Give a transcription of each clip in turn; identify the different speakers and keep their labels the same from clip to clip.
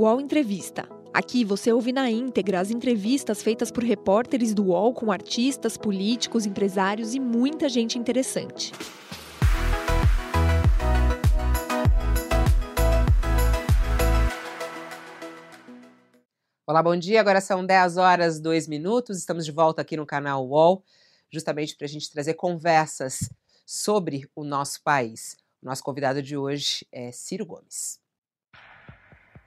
Speaker 1: UOL Entrevista. Aqui você ouve na íntegra as entrevistas feitas por repórteres do UOL com artistas, políticos, empresários e muita gente interessante.
Speaker 2: Olá, bom dia. Agora são 10 horas 2 minutos. Estamos de volta aqui no canal UOL, justamente para a gente trazer conversas sobre o nosso país. O nosso convidado de hoje é Ciro Gomes.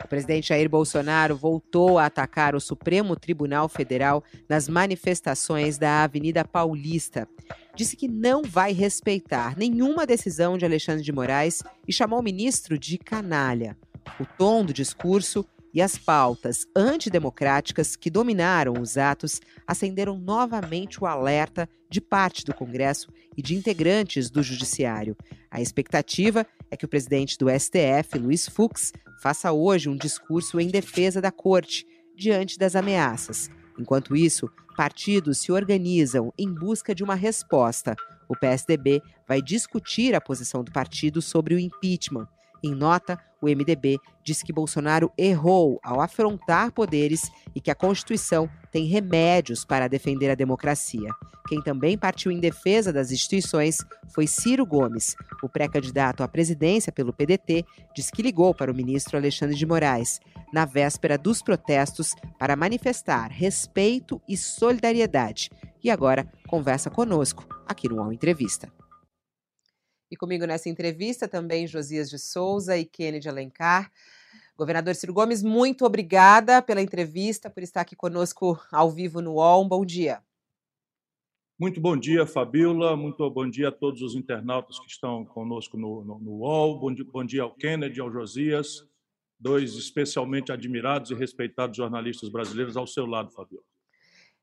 Speaker 2: O presidente Jair Bolsonaro voltou a atacar o Supremo Tribunal Federal nas manifestações da Avenida Paulista. Disse que não vai respeitar nenhuma decisão de Alexandre de Moraes e chamou o ministro de canalha. O tom do discurso e as pautas antidemocráticas que dominaram os atos acenderam novamente o alerta de parte do Congresso e de integrantes do Judiciário. A expectativa é que o presidente do STF, Luiz Fux, faça hoje um discurso em defesa da Corte diante das ameaças. Enquanto isso, partidos se organizam em busca de uma resposta. O PSDB vai discutir a posição do partido sobre o impeachment. Em nota, o MDB diz que Bolsonaro errou ao afrontar poderes e que a Constituição tem remédios para defender a democracia. Quem também partiu em defesa das instituições foi Ciro Gomes. O pré-candidato à presidência pelo PDT diz que ligou para o ministro Alexandre de Moraes na véspera dos protestos para manifestar respeito e solidariedade. E agora conversa conosco aqui no UOL Entrevista. E comigo nessa entrevista também Josias de Souza e Kennedy Alencar. Governador Ciro Gomes, muito obrigada pela entrevista, por estar aqui conosco ao vivo no UOL. Um bom dia.
Speaker 3: Muito bom dia, Fabiola. Muito bom dia a todos os internautas que estão conosco no, no, no UOL. Bom dia, bom dia ao Kennedy, ao Josias, dois especialmente admirados e respeitados jornalistas brasileiros ao seu lado, Fabiola.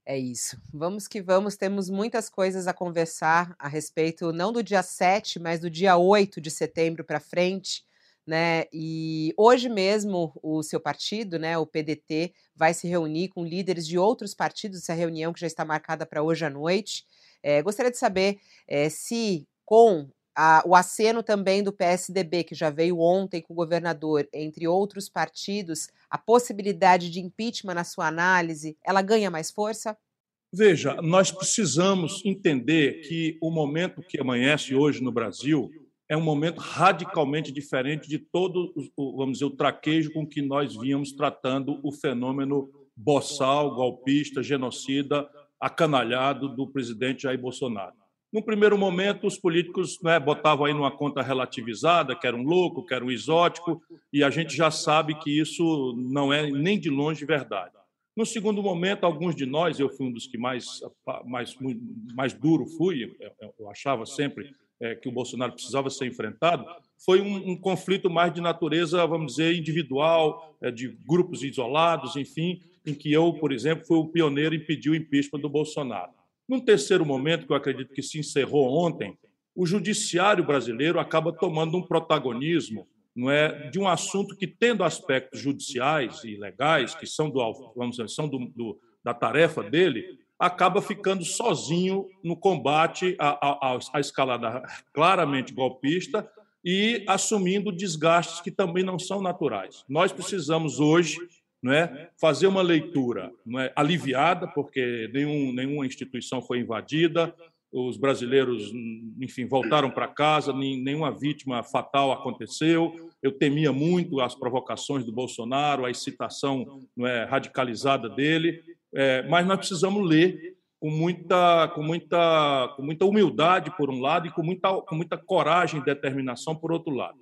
Speaker 2: É isso. Vamos que vamos, temos muitas coisas a conversar a respeito, não do dia 7, mas do dia 8 de setembro para frente. Né? E hoje mesmo o seu partido, né, o PDT, vai se reunir com líderes de outros partidos, essa reunião que já está marcada para hoje à noite. É, gostaria de saber é, se, com a, o aceno também do PSDB, que já veio ontem com o governador, entre outros partidos, a possibilidade de impeachment na sua análise, ela ganha mais força?
Speaker 3: Veja, nós precisamos entender que o momento que amanhece hoje no Brasil é um momento radicalmente diferente de todo vamos dizer, o traquejo com que nós vínhamos tratando o fenômeno boçal, golpista, genocida, acanalhado do presidente Jair Bolsonaro. No primeiro momento, os políticos né, botavam aí numa conta relativizada, que era um louco, que era um exótico, e a gente já sabe que isso não é nem de longe verdade. No segundo momento, alguns de nós, eu fui um dos que mais, mais, mais duro fui, eu achava sempre é, que o Bolsonaro precisava ser enfrentado, foi um, um, conflito mais de natureza, vamos dizer, individual, é, de grupos isolados, enfim, em que eu, por exemplo, fui o pioneiro em pedir o impeachment do Bolsonaro. Num terceiro momento, que eu acredito que se encerrou ontem, o judiciário brasileiro acaba tomando um protagonismo não é, de um assunto que, tendo aspectos judiciais e legais, que são, do, vamos dizer, são do, do, da tarefa dele, acaba ficando sozinho no combate à, à, escalada claramente golpista e assumindo desgastes que também não são naturais. Nós precisamos hoje não é? fazer uma leitura não é? aliviada, porque nenhum, nenhuma instituição foi invadida, os brasileiros, enfim, voltaram para casa, nenhuma vítima fatal aconteceu. Eu temia muito as provocações do Bolsonaro, a excitação não é, radicalizada dele, é, mas nós precisamos ler com muita, com, muita, com muita humildade, por um lado, e com muita, com muita coragem e determinação, por outro lado.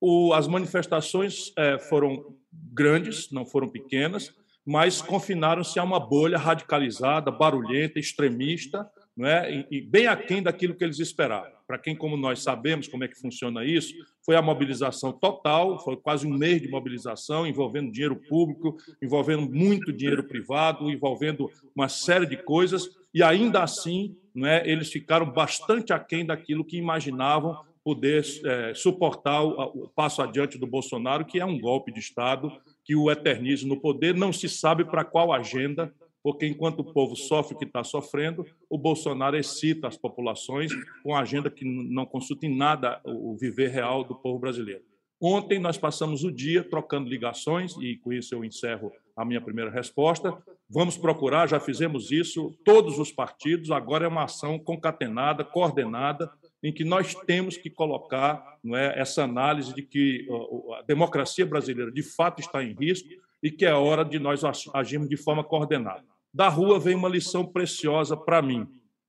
Speaker 3: O, as manifestações é, foram grandes, não foram pequenas, mas confinaram-se a uma bolha radicalizada, barulhenta, extremista, não é? e, bem aquém daquilo que eles esperavam. Para quem, como nós, sabemos como é que funciona isso, foi a mobilização total, foi quase um mês de mobilização, envolvendo dinheiro público, envolvendo muito dinheiro privado, envolvendo uma série de coisas, e ainda assim não é? eles ficaram bastante aquém daquilo que imaginavam poder é, suportar o, o passo adiante do Bolsonaro, que é um golpe de Estado que o eterniza no poder, não se sabe para qual agenda, porque enquanto o povo sofre o que está sofrendo, o Bolsonaro excita as populações com agenda que não consulta em nada o viver real do povo brasileiro. Ontem nós passamos o dia trocando ligações, e com isso eu encerro a minha primeira resposta. Vamos procurar, já fizemos isso, todos os partidos, agora é uma ação concatenada, coordenada, em que nós temos que colocar não é, essa análise de que a democracia brasileira de fato está em risco e que é hora de nós agirmos de forma coordenada. Da rua vem uma lição preciosa para mim,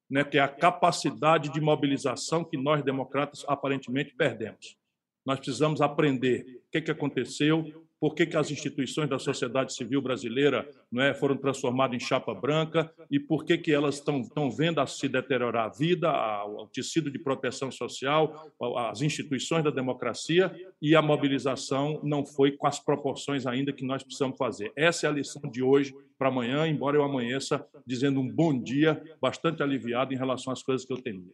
Speaker 3: né, que é a capacidade de mobilização que nós, democratas, aparentemente perdemos. Nós precisamos aprender o que, que aconteceu, por que, que as instituições da sociedade civil brasileira não é, foram transformadas em chapa branca e por que, que elas estão, vendo a se deteriorar a vida, a, o tecido de proteção social, as instituições da democracia e a mobilização não foi com as proporções ainda que nós precisamos fazer. Essa é a lição de hoje para amanhã, embora eu amanheça dizendo um bom dia, bastante aliviado em relação às coisas que eu temia.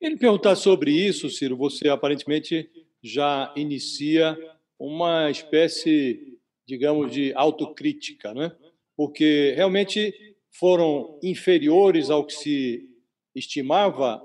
Speaker 4: Ele perguntar sobre isso, Ciro, você aparentemente já inicia uma espécie, digamos, de autocrítica, né? porque realmente foram inferiores ao que se estimava,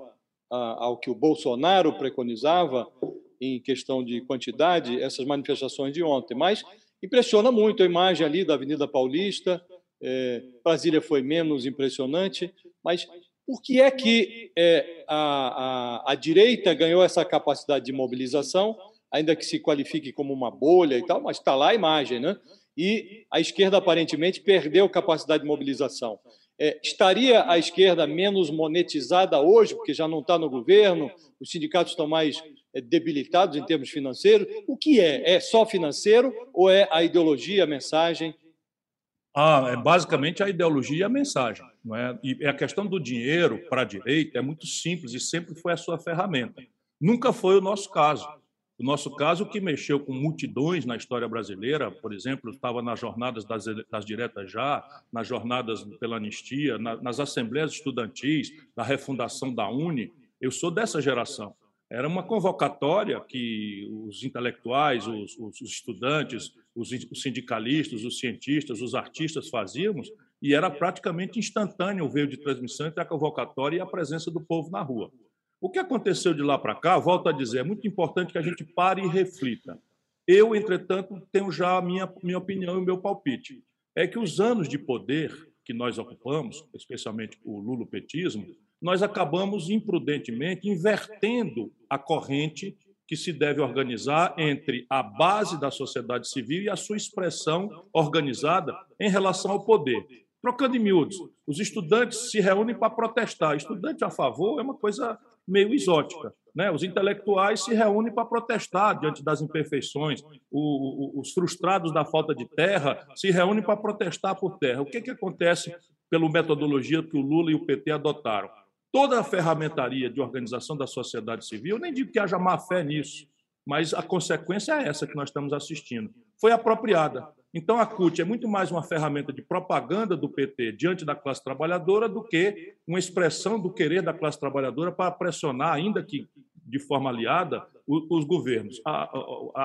Speaker 4: ao que o Bolsonaro preconizava em questão de quantidade, essas manifestações de ontem. Mas impressiona muito a imagem ali da Avenida Paulista, é, Brasília foi menos impressionante, mas por que é que é, a, a, a direita ganhou essa capacidade de mobilização ainda que se qualifique como uma bolha e tal, mas está lá a imagem, né? E a esquerda aparentemente perdeu capacidade de mobilização. É, estaria a esquerda menos monetizada hoje, porque já não está no governo, os sindicatos estão mais é, debilitados em termos financeiros? O que é? É só financeiro ou é a ideologia, a mensagem?
Speaker 3: Ah, é basicamente a ideologia e a mensagem. Não é? E a questão do dinheiro para a direita é muito simples e sempre foi a sua ferramenta. Nunca foi o nosso caso. O nosso caso, o que mexeu com multidões na história brasileira, por exemplo, estava nas jornadas das, das diretas já, nas jornadas pela anistia, na, nas assembleias estudantis, na refundação da Uni. Eu sou dessa geração. Era uma convocatória que os intelectuais, os, os estudantes, os, os sindicalistas, os cientistas, os artistas fazíamos, e era praticamente instantâneo o veio de transmissão entre a convocatória e a presença do povo na rua. O que aconteceu de lá para cá, volto a dizer, é muito importante que a gente pare e reflita. Eu, entretanto, tenho já a minha, minha opinião e o meu palpite. É que os anos de poder que nós ocupamos, especialmente o lulopetismo, nós acabamos imprudentemente invertendo a corrente que se deve organizar entre a base da sociedade civil e a sua expressão organizada em relação ao poder. Trocando em miúdos, os estudantes se reúnem para protestar. Estudante a favor é uma coisa meio exótica. Né? Os intelectuais se reúnem para protestar diante das imperfeições. O, o, os frustrados da falta de terra se reúnem para protestar por terra. O que, que acontece pela metodologia que o Lula e o PT adotaram? Toda a ferramentaria de organização da sociedade civil, nem digo que haja má fé nisso, mas a consequência é essa que nós estamos assistindo. Foi apropriada. Então, a CUT é muito mais uma ferramenta de propaganda do PT diante da classe trabalhadora do que uma expressão do querer da classe trabalhadora para pressionar, ainda que de forma aliada, os governos.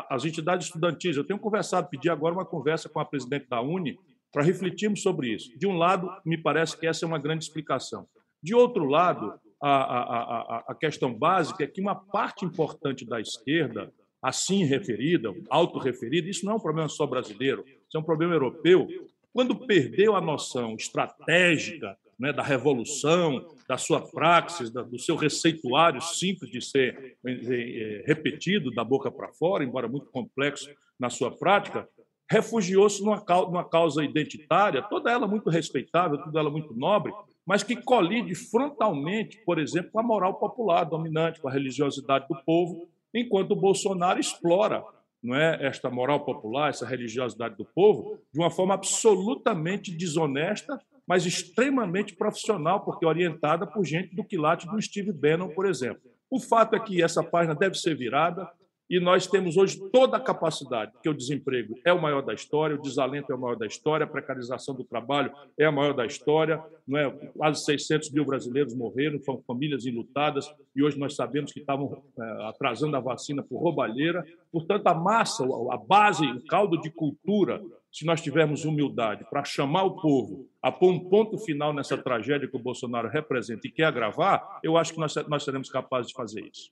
Speaker 3: As entidades estudantis, eu tenho conversado, pedi agora uma conversa com a presidente da Uni para refletirmos sobre isso. De um lado, me parece que essa é uma grande explicação. De outro lado, a, a, a, a questão básica é que uma parte importante da esquerda assim referida, autorreferida, isso não é um problema só brasileiro, isso é um problema europeu. Quando perdeu a noção estratégica né, da revolução, da sua praxis, do seu receituário simples de ser eh, eh, repetido da boca para fora, embora muito complexo na sua prática, refugiou-se numa causa identitária, toda ela muito respeitável, toda ela muito nobre, mas que colide frontalmente, por exemplo, com a moral popular dominante, com a religiosidade do povo, enquanto o Bolsonaro explora não é, esta moral popular, essa religiosidade do povo, de uma forma absolutamente desonesta, mas extremamente profissional, porque orientada por gente do quilate do Steve Bannon, por exemplo. O fato é que essa página deve ser virada, e nós temos hoje toda a capacidade, porque o desemprego é o maior da história, o desalento é o maior da história, a precarização do trabalho é a maior da história, não é? quase 600 mil brasileiros morreram, foram famílias enlutadas, e hoje nós sabemos que estavam é, atrasando a vacina por roubalheira. Portanto, a massa, a base, o caldo de cultura, se nós tivermos humildade para chamar o povo a pôr um ponto final nessa tragédia que o Bolsonaro representa e quer agravar, eu acho que nós, nós seremos capazes de fazer isso.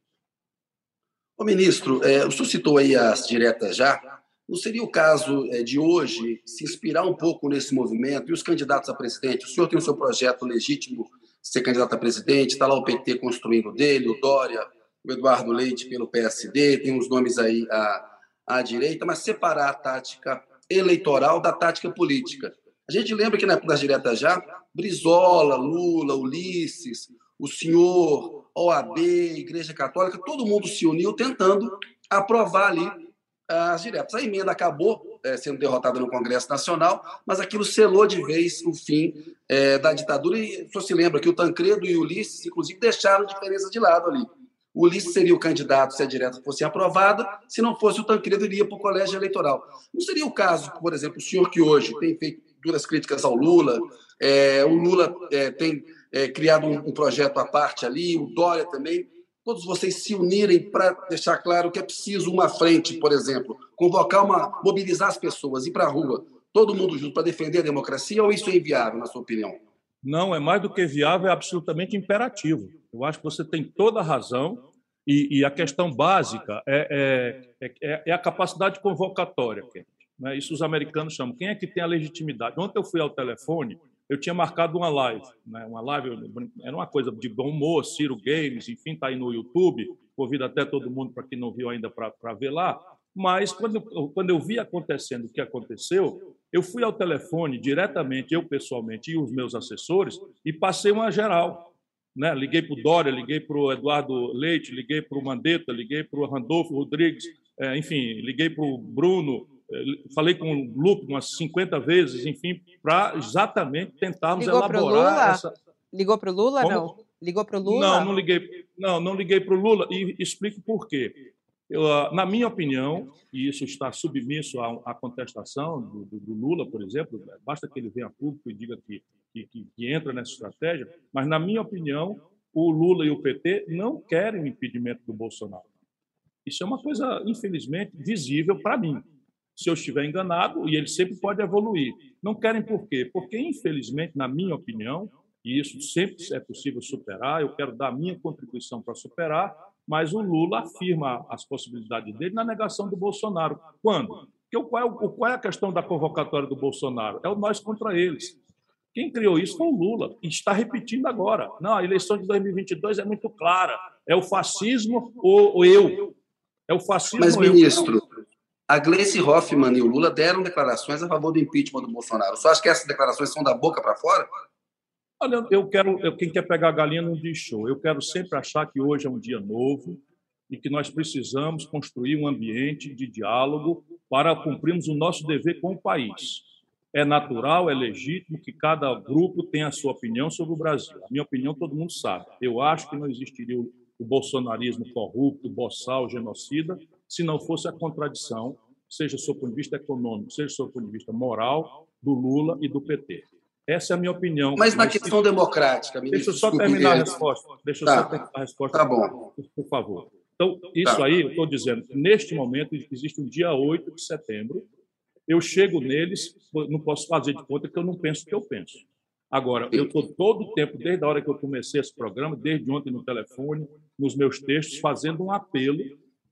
Speaker 5: Ô, ministro, é, o senhor citou aí as diretas já. Não seria o caso é, de hoje se inspirar um pouco nesse movimento e os candidatos a presidente? O senhor tem o seu projeto legítimo de ser candidato a presidente, está lá o PT construindo dele, o Dória, o Eduardo Leite pelo PSD, tem uns nomes aí à, à direita, mas separar a tática eleitoral da tática política. A gente lembra que na das diretas já, Brizola, Lula, Ulisses, o senhor, OAB, Igreja Católica, todo mundo se uniu tentando aprovar ali as diretas. A emenda acabou é, sendo derrotada no Congresso Nacional, mas aquilo selou de vez o fim é, da ditadura. E senhor se lembra que o Tancredo e o Ulisses, inclusive, deixaram diferença de lado ali. O Ulisses seria o candidato se a direta fosse aprovada, se não fosse o Tancredo, iria para o colégio eleitoral. Não seria o caso, por exemplo, o senhor que hoje tem feito duras críticas ao Lula, é, o Lula tem é, criado um, um, projeto à parte ali, o Dória também, todos vocês se unirem para deixar claro que é preciso uma frente, por exemplo, convocar uma, mobilizar as pessoas, ir para a rua, todo mundo junto para defender a democracia, ou isso é inviável, na sua opinião?
Speaker 3: Não, é mais do que viável, é absolutamente imperativo. Eu acho que você tem toda a razão e, e a questão básica é, é, é, é a capacidade convocatória. Né? Isso os americanos chamam. Quem é que tem a legitimidade? Ontem eu fui ao telefone eu tinha marcado uma live, né? uma live, era uma coisa de bom humor, Ciro Games, enfim, está aí no YouTube, convido até todo mundo para quem não viu ainda para ver lá, mas quando, quando eu vi acontecendo o que aconteceu, eu fui ao telefone diretamente, eu pessoalmente e os meus assessores, e passei uma geral. Né? Liguei para o Dória, liguei para o Eduardo Leite, liguei para o Mandetta, liguei para o Randolfo Rodrigues, é, enfim, liguei para o Bruno, falei com o Lupe umas 50 vezes, enfim, para exatamente tentarmos
Speaker 2: Ligou
Speaker 3: elaborar
Speaker 2: essa. Ligou para o Lula? Como? Não. Ligou para o Lula?
Speaker 3: Não, não liguei. Não, não liguei para o Lula e explico por quê. Eu, ah, na minha opinião, e isso está submisso à, à contestação do, do, do, Lula, por exemplo, basta que ele venha a público e diga que, que, que, que entra nessa estratégia, mas, na minha opinião, o Lula e o PT não querem o impedimento do Bolsonaro. Isso é uma coisa, infelizmente, visível para mim se eu estiver enganado, e ele sempre pode evoluir. Não querem por quê? Porque, infelizmente, na minha opinião, e isso sempre é possível superar, eu quero dar a minha contribuição para superar, mas o Lula afirma as possibilidades dele na negação do Bolsonaro. Quando? Porque qual, é, qual é a questão da convocatória do Bolsonaro? É o nós contra eles. Quem criou isso foi o Lula, e está repetindo agora. Não, a eleição de 2022 é muito clara. É o fascismo ou eu. É o fascismo
Speaker 5: Mas, ministro, eu a Gleice Hoffmann e o Lula deram declarações a favor do impeachment do Bolsonaro. Só acha que essas declarações são da boca para fora?
Speaker 3: Olha, eu quero. Eu, quem quer pegar a galinha não diz show. Eu quero sempre achar que hoje é um dia novo e que nós precisamos construir um ambiente de diálogo para cumprirmos o nosso dever com o país. É natural, é legítimo que cada grupo tenha a sua opinião sobre o Brasil. A minha opinião todo mundo sabe. Eu acho que não existiria o, bolsonarismo corrupto, boçal, genocida, se não fosse a contradição, seja do ponto de vista econômico, seja do ponto de vista moral, do Lula e do PT. Essa é a minha opinião.
Speaker 5: Mas na questão democrática, ministro.
Speaker 3: Deixa eu só terminar a resposta. Deixa eu tá. só terminar a resposta.
Speaker 5: Tá bom.
Speaker 3: Por favor. Então, isso tá. aí, eu estou dizendo, neste momento, existe um dia 8 de setembro, eu chego neles, não posso fazer de conta que eu não penso o que eu penso. Agora, eu estou todo o tempo, desde a hora que eu comecei esse programa, desde ontem no telefone, nos meus textos, fazendo um apelo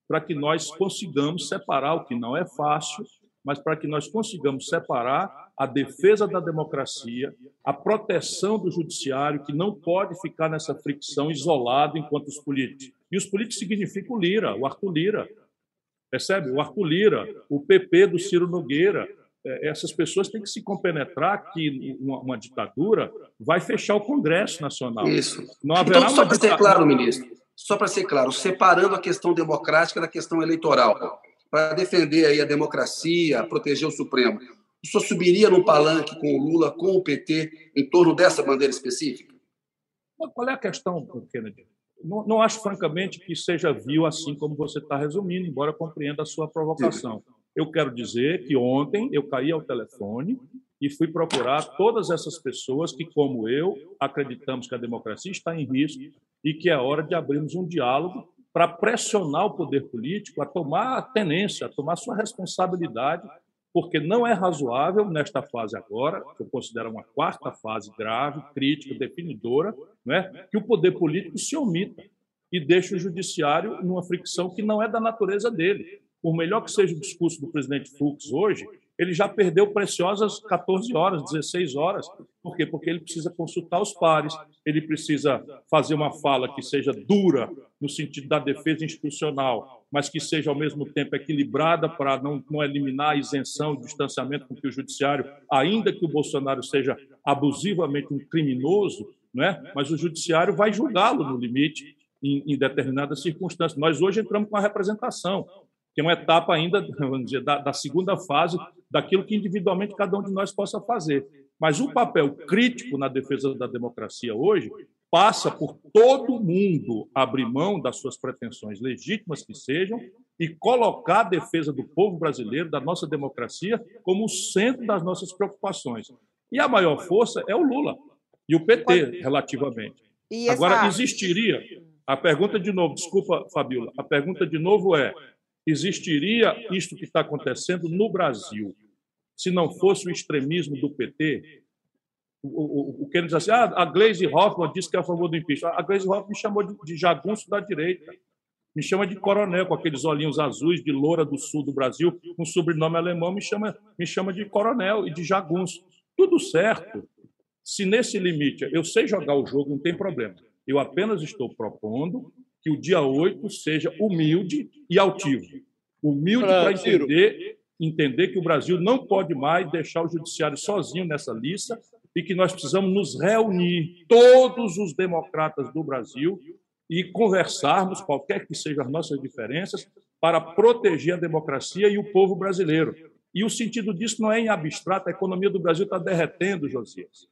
Speaker 3: para que nós consigamos separar o que não é fácil, mas para que nós consigamos separar a defesa da democracia, a proteção do judiciário, que não pode ficar nessa fricção isolado enquanto os políticos. E os políticos significam o Lira, o Arthur Lira. Percebe? O Arthur Lira, o PP do Ciro Nogueira. É, essas pessoas têm que se compenetrar que uma, uma ditadura vai fechar o Congresso Nacional.
Speaker 5: Isso. Não haverá então, só para ser claro, ministro, só para ser claro, separando a questão democrática da questão eleitoral, para defender aí a democracia, proteger o Supremo, o senhor subiria no palanque com o Lula, com o PT, em torno dessa bandeira específica?
Speaker 3: Qual é a questão, Kennedy? Não, não acho, francamente, que seja vil assim como você está resumindo, embora compreenda a sua provocação. Sim. Eu quero dizer que ontem eu caí ao telefone e fui procurar todas essas pessoas que, como eu, acreditamos que a democracia está em risco e que é hora de abrirmos um diálogo para pressionar o poder político a tomar a tenência, a tomar sua responsabilidade, porque não é razoável nesta fase agora, que eu considero uma quarta fase grave, crítica, definidora, né, que o poder político se omita. e deixa o judiciário numa fricção que não é da natureza dele. Por melhor que seja o discurso do presidente Fux hoje, ele já perdeu preciosas 14 horas, 16 horas. Por quê? Porque ele precisa consultar os pares, ele precisa fazer uma fala que seja dura no sentido da defesa institucional, mas que seja ao mesmo tempo equilibrada para não, não eliminar a isenção e distanciamento com que o judiciário, ainda que o Bolsonaro seja abusivamente um criminoso, né? mas o judiciário vai julgá-lo no limite em, em determinadas circunstâncias. Nós hoje entramos com a representação que é uma etapa ainda, vamos dizer, da, da, segunda fase daquilo que individualmente cada um de nós possa fazer. Mas o papel crítico na defesa da democracia hoje passa por todo mundo abrir mão das suas pretensões legítimas que sejam e colocar a defesa do povo brasileiro, da nossa democracia, como o centro das nossas preocupações. E a maior força é o Lula e o PT, relativamente. Agora, existiria. A pergunta de novo, desculpa, Fabiola, a pergunta de novo é: existiria isto que está acontecendo no Brasil se não fosse o extremismo do PT? O, que ele diz assim, ah, a Gleisi Hoffmann disse que é a favor do impeachment. A Gleisi Hoffmann me chamou de, de jagunço da direita. Me chama de coronel, com aqueles olhinhos azuis de loura do sul do Brasil, com sobrenome alemão, me chama, me chama de coronel e de jagunço. Tudo certo. Se nesse limite eu sei jogar o jogo, não tem problema. Eu apenas estou propondo que o dia 8 seja humilde e altivo. Humilde para entender, entender que o Brasil não pode mais deixar o judiciário sozinho nessa lista e que nós precisamos nos reunir, todos os democratas do Brasil, e conversarmos, qualquer que sejam as nossas diferenças, para proteger a democracia e o povo brasileiro. E o sentido disso não é em abstrato, a economia do Brasil está derretendo, Josias.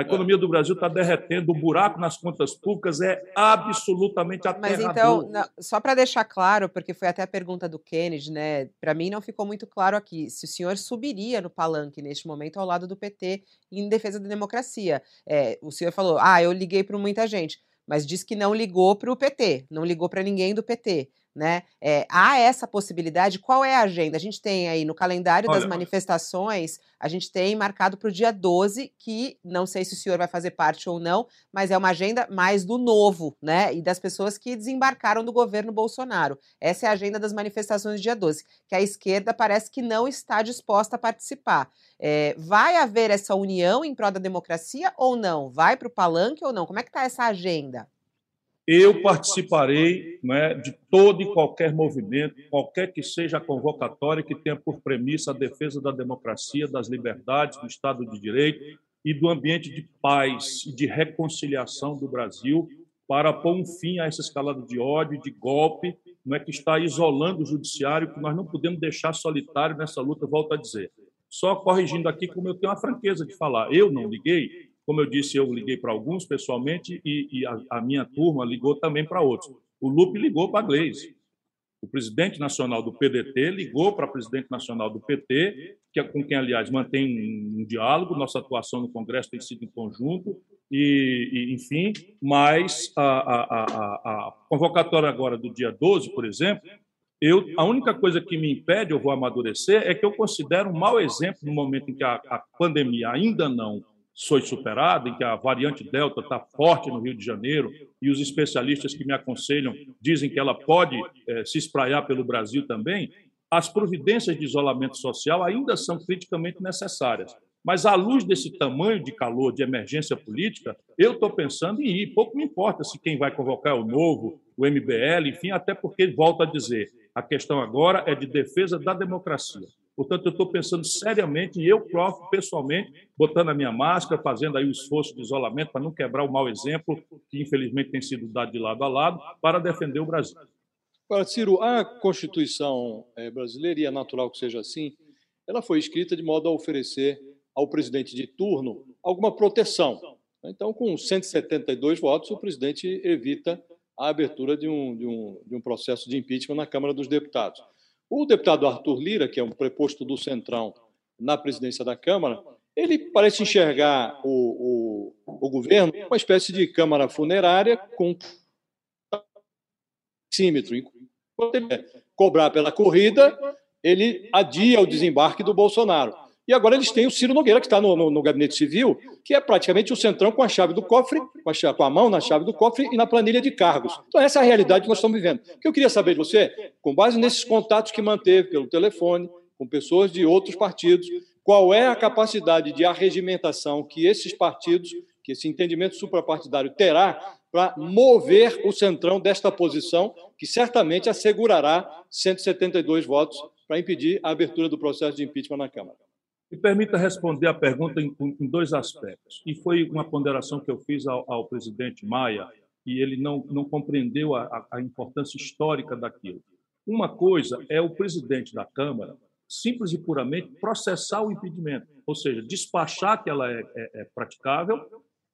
Speaker 3: A economia do Brasil está derretendo, o buraco nas contas públicas é absolutamente aterrador.
Speaker 2: Mas então, não, só para deixar claro, porque foi até a pergunta do Kennedy, né? Para mim não ficou muito claro aqui se o senhor subiria no palanque neste momento ao lado do PT em defesa da democracia. É, o senhor falou, ah, eu liguei para muita gente, mas disse que não ligou para o PT, não ligou para ninguém do PT né? É, há essa possibilidade. Qual é a agenda? A gente tem aí no calendário Olha, das manifestações, a gente tem marcado para o dia 12, que não sei se o senhor vai fazer parte ou não, mas é uma agenda mais do novo, né? E das pessoas que desembarcaram do governo Bolsonaro. Essa é a agenda das manifestações do dia 12, que a esquerda parece que não está disposta a participar. É, vai haver essa união em prol da democracia ou não? Vai para o palanque ou não? Como é que está essa agenda?
Speaker 3: Eu participarei né, de todo e qualquer movimento, qualquer que seja a convocatória que tenha por premissa a defesa da democracia, das liberdades, do Estado de Direito e do ambiente de paz e de reconciliação do Brasil para pôr um fim a essa escalada de ódio de golpe não é que está isolando o judiciário, que nós não podemos deixar solitário nessa luta, volto a dizer. Só corrigindo aqui, como eu tenho a franqueza de falar, eu não liguei, como eu disse, eu liguei para alguns pessoalmente e, e a, a, minha turma ligou também para outros. O Lupe ligou para a Gleisi. O presidente nacional do PDT ligou para a presidente nacional do PT, que é com quem, aliás, mantém um, diálogo. Nossa atuação no Congresso tem sido em conjunto. E, e enfim, mas a, a, a, convocatória agora do dia 12, por exemplo, eu, a única coisa que me impede, eu vou amadurecer, é que eu considero um mau exemplo no momento em que a, a pandemia ainda não foi superada, em que a variante Delta está forte no Rio de Janeiro, e os especialistas que me aconselham dizem que ela pode é, se espraiar pelo Brasil também, as providências de isolamento social ainda são criticamente necessárias. Mas, à luz desse tamanho de calor, de emergência política, eu estou pensando em ir. Pouco me importa se quem vai convocar é o Novo, o MBL, enfim, até porque, volto a dizer, a questão agora é de defesa da democracia. Portanto, eu estou pensando seriamente, e eu próprio, pessoalmente, botando a minha máscara, fazendo aí o esforço de isolamento para não quebrar o mau exemplo que, infelizmente, tem sido dado de lado a lado, para defender o Brasil.
Speaker 4: Agora, Ciro, a Constituição eh, brasileira, e é natural que seja assim, ela foi escrita de modo a oferecer ao presidente de turno alguma proteção. Então, com 172 votos, o presidente evita a abertura de um, de um, de um processo de impeachment na Câmara dos Deputados. O deputado Arthur Lira, que é um preposto do Centrão na presidência da Câmara, ele parece enxergar o, o, o governo uma espécie de Câmara funerária com símetro. Enquanto ele cobrar pela corrida, ele adia o desembarque do Bolsonaro. E agora eles têm o Ciro Nogueira, que está no, no, no, gabinete civil, que é praticamente o centrão com a chave do cofre, com a, chave, com a, mão na chave do cofre e na planilha de cargos. Então, essa é a realidade que nós estamos vivendo. O que eu queria saber de você, com base nesses contatos que manteve pelo telefone, com pessoas de outros partidos, qual é a capacidade de arregimentação que esses partidos, que esse entendimento suprapartidário terá para mover o centrão desta posição, que certamente assegurará 172 votos para impedir a abertura do processo de impeachment na Câmara.
Speaker 3: Me permita responder a pergunta em, em dois aspectos. E foi uma ponderação que eu fiz ao, ao presidente Maia, e ele não, não compreendeu a, a importância histórica daquilo. Uma coisa é o presidente da Câmara simples e puramente processar o impedimento, ou seja, despachar que ela é, é, é praticável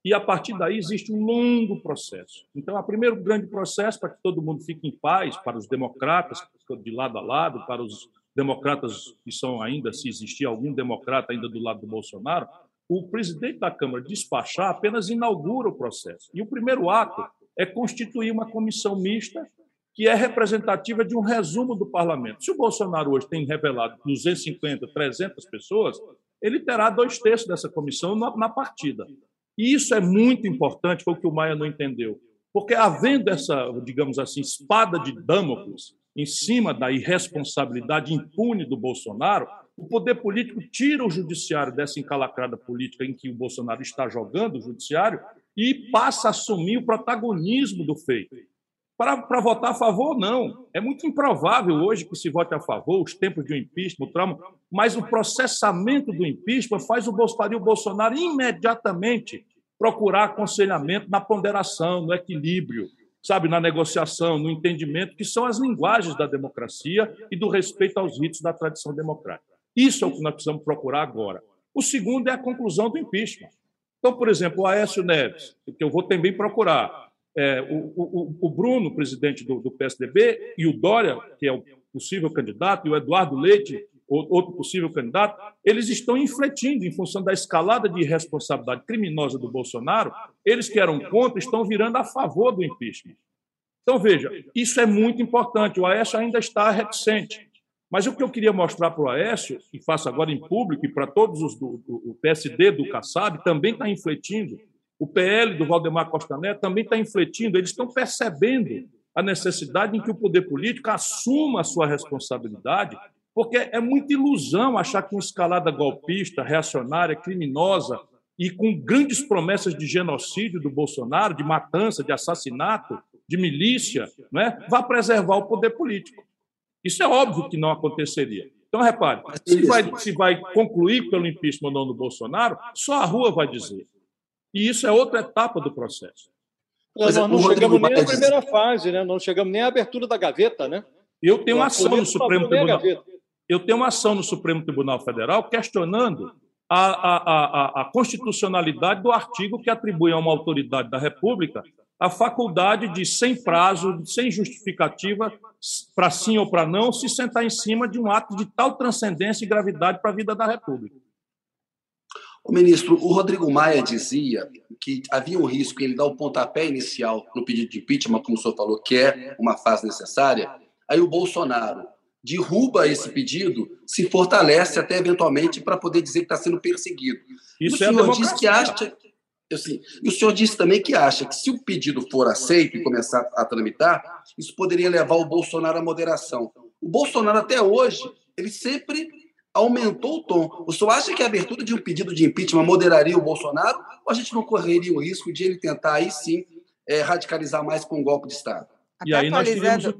Speaker 3: e a partir daí existe um longo processo. Então, o primeiro grande processo para que todo mundo fique em paz, para os democratas de lado a lado, para os democratas que são ainda, se existir algum democrata ainda do lado do Bolsonaro, o presidente da Câmara despachar apenas inaugura o processo. E o primeiro ato é constituir uma comissão mista que é representativa de um resumo do parlamento. Se o Bolsonaro hoje tem revelado 250, 300 pessoas, ele terá dois terços dessa comissão na, partida. E isso é muito importante, foi o que o Maia não entendeu. Porque havendo essa, digamos assim, espada de Damocles em cima da irresponsabilidade impune do Bolsonaro, o poder político tira o judiciário dessa encalacrada política em que o Bolsonaro está jogando o judiciário e passa a assumir o protagonismo do feito. Para, para votar a favor, não. É muito improvável hoje que se vote a favor, os tempos de um impeachment, o trauma, mas o processamento do impeachment faz o Bolsonaro, o Bolsonaro imediatamente procurar aconselhamento na ponderação, no equilíbrio, sabe, na negociação, no entendimento, que são as linguagens da democracia e do respeito aos ritos da tradição democrática. Isso é o que nós precisamos procurar agora. O segundo é a conclusão do impeachment. Então, por exemplo, o Aécio Neves, que eu vou também procurar, é, o, o, o, Bruno, presidente do, do, PSDB, e o Dória, que é o possível candidato, e o Eduardo Leite, outro possível candidato, eles estão infletindo em função da escalada de irresponsabilidade criminosa do Bolsonaro, eles que eram contra estão virando a favor do impeachment. Então, veja, isso é muito importante. O Aécio ainda está reticente. Mas o que eu queria mostrar para o Aécio, e faço agora em público, e para todos os do, do PSD, do Kassab, também está infletindo, o PL do Valdemar Costa Neto também está infletindo, eles estão percebendo a necessidade em que o poder político assuma a sua responsabilidade, porque é muita ilusão achar que uma escalada golpista, reacionária, criminosa e com grandes promessas de genocídio do Bolsonaro, de matança, de assassinato, de milícia, não é? vai preservar o poder político. Isso é óbvio que não aconteceria. Então, repare, se vai, se vai concluir pelo impeachment ou não do Bolsonaro, só a rua vai dizer. E isso é outra etapa do processo.
Speaker 4: Nós é, não chegamos nem à primeira fase, né? não chegamos nem à abertura da gaveta. Né?
Speaker 3: Eu tenho uma ação no Supremo Tribunal. Eu tenho uma ação no Supremo Tribunal Federal questionando a, a, a, a constitucionalidade do artigo que atribui a uma autoridade da República a faculdade de, sem prazo, sem justificativa, para sim ou para não, se sentar em cima de um ato de tal transcendência e gravidade para a vida da República.
Speaker 5: O ministro, o Rodrigo Maia dizia que havia um risco ele dar o pontapé inicial no pedido de impeachment, como o senhor falou, que é uma fase necessária. Aí o Bolsonaro derruba esse pedido, se fortalece até eventualmente para poder dizer que está sendo perseguido. Isso e o é senhor diz que acha. Assim, o senhor disse também que acha que se o pedido for aceito e começar a tramitar, isso poderia levar o Bolsonaro à moderação. O Bolsonaro, até hoje, ele sempre aumentou o tom. O senhor acha que a abertura de um pedido de impeachment moderaria o Bolsonaro ou a gente não correria o risco de ele tentar aí sim é, radicalizar mais com um golpe de Estado?
Speaker 2: Até e aí nós teríamos o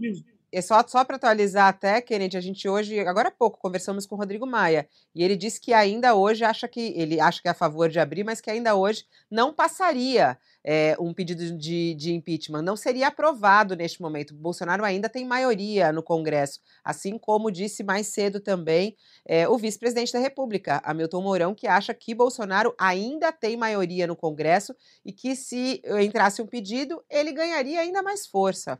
Speaker 2: é só, só para atualizar até, Kennedy, a gente hoje, agora há pouco, conversamos com o Rodrigo Maia, e ele disse que ainda hoje acha que, ele acha que é a favor de abrir, mas que ainda hoje não passaria é, um pedido de, de impeachment, não seria aprovado neste momento. Bolsonaro ainda tem maioria no Congresso, assim como disse mais cedo também é, o vice-presidente da República, Hamilton Mourão, que acha que Bolsonaro ainda tem maioria no Congresso e que se entrasse um pedido, ele ganharia ainda mais força.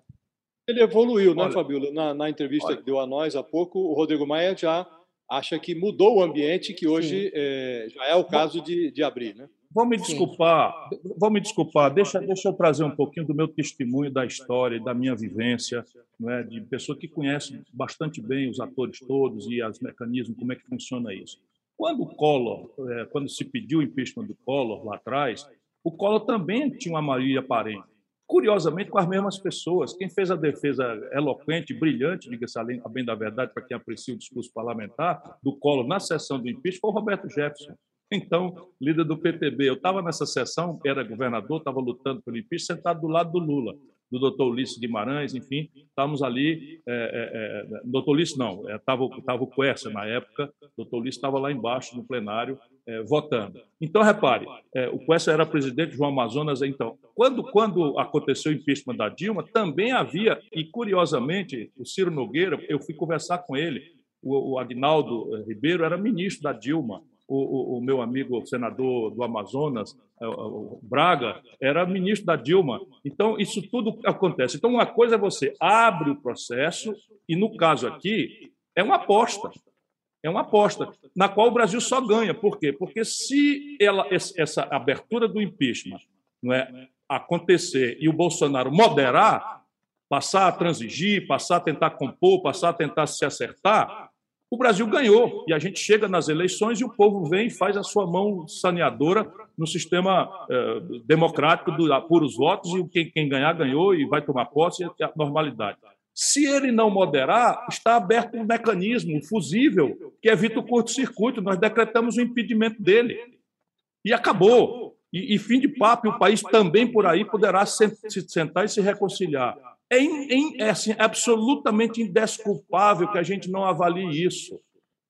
Speaker 4: Ele evoluiu, né, Fabíola? Na, na entrevista olha. que deu a nós há pouco, o Rodrigo Maia já acha que mudou o ambiente, que hoje é, já é o caso de, de abrir, né?
Speaker 3: Vão me desculpar, vão me desculpar, deixa, deixa eu trazer um pouquinho do meu testemunho da história, da minha vivência, não é? de pessoa que conhece bastante bem os atores todos e os mecanismos, como é que funciona isso. Quando o Collor, é, quando se pediu o impeachment do Collor lá atrás, o Collor também tinha uma maioria aparente. Curiosamente, com as mesmas pessoas. Quem fez a defesa eloquente, brilhante, diga-se a bem da verdade, para quem aprecia o discurso parlamentar, do Collor na sessão do impeachment, foi o Roberto Jefferson. Então, líder do PTB. Eu estava nessa sessão, era governador, estava lutando pelo impeachment, sentado do lado do Lula do doutor Ulisses Guimarães, enfim, estávamos ali. É, é, é, doutor Ulisses não, estava é, tava o Quercia na época, doutor Ulisses estava lá embaixo no plenário é, votando. Então, repare, é, o Quercia era presidente, João Amazonas, então. Quando, quando aconteceu o impeachment da Dilma, também havia, e curiosamente, o Ciro Nogueira, eu fui conversar com ele, o, o Agnaldo Ribeiro era ministro da Dilma, o, o, o, meu amigo senador do Amazonas, é, Braga, era ministro da Dilma. Então, isso tudo acontece. Então, uma coisa é você abre o processo, e no caso aqui, é uma aposta. É uma aposta, na qual o Brasil só ganha. Por quê? Porque se ela, essa abertura do impeachment não é, acontecer e o Bolsonaro moderar, passar a transigir, passar a tentar compor, passar a tentar se acertar, o Brasil ganhou e a gente chega nas eleições e o povo vem e faz a sua mão saneadora no sistema eh, democrático do apuros votos e quem, quem ganhar ganhou e vai tomar posse e a normalidade. Se ele não moderar, está aberto um mecanismo fusível que evita o curto-circuito. Nós decretamos o impedimento dele e acabou. E, e fim de papo, o país também por aí poderá se sentar e se reconciliar. É, in, é assim, absolutamente indesculpável que a gente não avalie isso.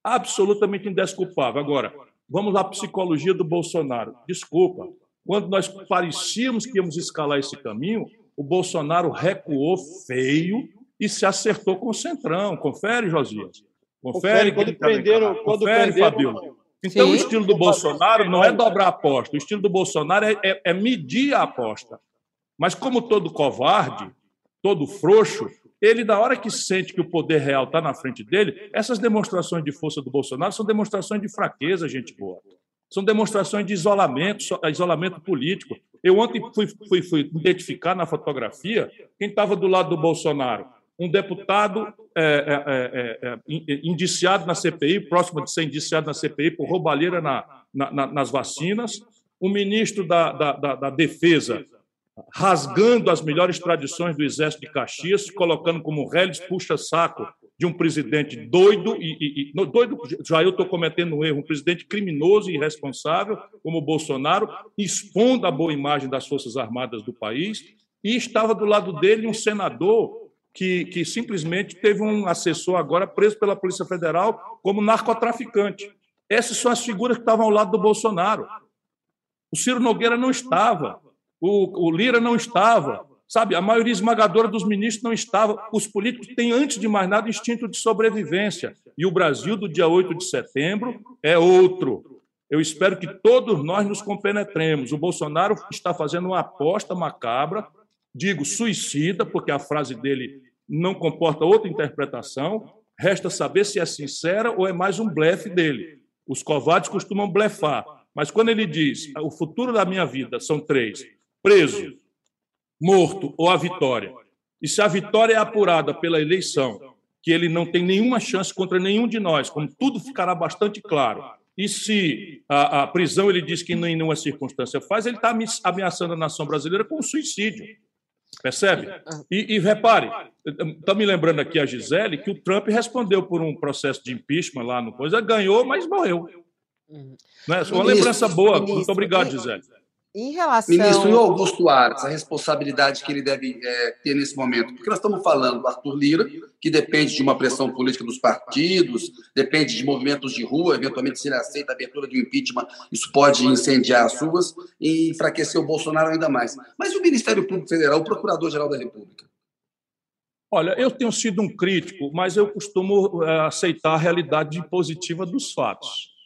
Speaker 3: Absolutamente indesculpável. Agora, vamos à psicologia do Bolsonaro. Desculpa, quando nós parecíamos que íamos escalar esse caminho, o Bolsonaro recuou feio e se acertou com o Centrão. Confere, Josias. Confere,
Speaker 4: Confere quando prenderam, quando
Speaker 3: Confere, prenderam... Fabiola. Então, Sim. o estilo do Bolsonaro não é dobrar a aposta. O estilo do Bolsonaro é, é, é medir a aposta. Mas, como todo covarde, todo frouxo, ele, na hora que sente que o poder real está na frente dele, essas demonstrações de força do Bolsonaro são demonstrações de fraqueza, gente boa. São demonstrações de isolamento, isolamento político. Eu ontem fui, fui, fui identificar na fotografia quem estava do lado do Bolsonaro. Um deputado é, é, é, é indiciado na CPI, próximo de ser indiciado na CPI por roubalheira na, na, nas vacinas, o ministro da, da, da, da Defesa rasgando as melhores tradições do Exército de Caxias, colocando como réis puxa-saco de um presidente doido e, e, e doido, já eu estou cometendo um erro, um presidente criminoso e irresponsável como o Bolsonaro, expondo a boa imagem das Forças Armadas do país, e estava do lado dele um senador que, que simplesmente teve um assessor agora preso pela Polícia Federal como narcotraficante. Essas são as figuras que estavam ao lado do Bolsonaro. O Ciro Nogueira não estava o, o Lira não estava, sabe? A maioria esmagadora dos ministros não estava. Os políticos têm, antes de mais nada, instinto de sobrevivência. E o Brasil do dia 8 de setembro é outro. Eu espero que todos nós nos compenetremos. O Bolsonaro está fazendo uma aposta macabra, digo suicida, porque a frase dele não comporta outra interpretação. Resta saber se é sincera ou é mais um blefe dele. Os covardes costumam blefar, mas quando ele diz o futuro da minha vida são três: preso, morto ou a vitória, e se a vitória é apurada pela eleição, que ele não tem nenhuma chance contra nenhum de nós, como tudo ficará bastante claro, e se a, a prisão ele diz que em nenhuma circunstância faz, ele está ameaçando a nação brasileira com suicídio. Percebe? E, e repare, está me lembrando aqui a Gisele que o Trump respondeu por um processo de impeachment lá no coisa, ganhou, mas morreu. Uhum. Não é? Uma lembrança boa. Muito obrigado, Gisele.
Speaker 5: Em relação... Ministro, e o Augusto Aras, a responsabilidade que ele deve é, ter nesse momento? Porque nós estamos falando do Arthur Lira, que depende de uma pressão política dos partidos, depende de movimentos de rua, eventualmente se ele aceita a abertura de um impeachment, isso pode incendiar as ruas e enfraquecer o Bolsonaro ainda mais. Mas e o Ministério Público Federal, o Procurador-Geral da República?
Speaker 3: Olha, eu tenho sido um crítico, mas eu costumo é, aceitar a realidade positiva dos fatos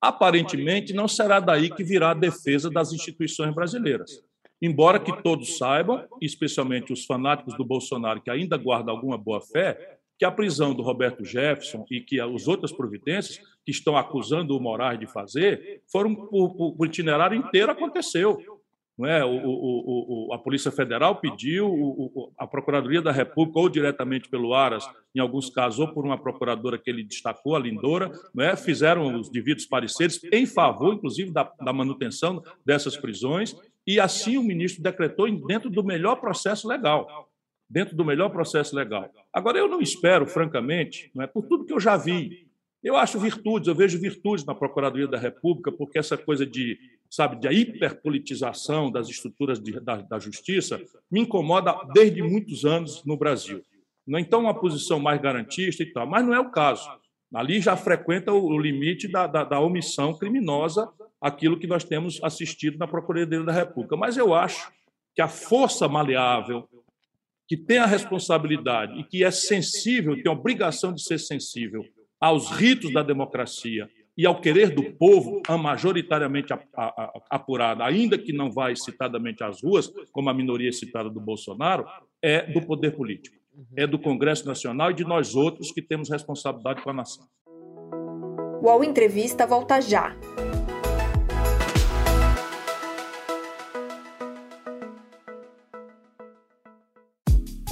Speaker 3: aparentemente não será daí que virá a defesa das instituições brasileiras. Embora que todos saibam, especialmente os fanáticos do Bolsonaro que ainda guardam alguma boa fé, que a prisão do Roberto Jefferson e que as outras providências que estão acusando o Moraes de fazer foram o, o itinerário inteiro aconteceu. Não é? O, o, o, a Polícia Federal pediu, a Procuradoria da República, ou diretamente pelo Aras, em alguns casos, ou por uma procuradora que ele destacou, a Lindora, não é? fizeram os devidos pareceres em favor, inclusive, da, da manutenção dessas prisões, e assim o ministro decretou dentro do melhor processo legal. Dentro do melhor processo legal. Agora, eu não espero, francamente, não é, por tudo que eu já vi, eu acho virtudes, eu vejo virtudes na Procuradoria da República, porque essa coisa de, sabe, de hiperpolitização das estruturas de, da, da, justiça me incomoda desde muitos anos no Brasil. Então, uma posição mais garantista e tal, mas não é o caso. Ali já frequenta o, limite da, da, da omissão criminosa, aquilo que nós temos assistido na Procuradoria da República. Mas eu acho que a força maleável, que tem a responsabilidade e que é sensível, tem a obrigação de ser sensível aos ritos da democracia e ao querer do povo, majoritariamente apurada, ainda que não vá citadamente às ruas, como a minoria citada do Bolsonaro, é do poder político, é do Congresso Nacional e de nós outros que temos responsabilidade com a nação.
Speaker 1: O UOL Entrevista volta já.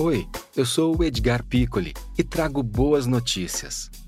Speaker 6: Oi, eu sou o Edgar Piccoli e trago boas notícias.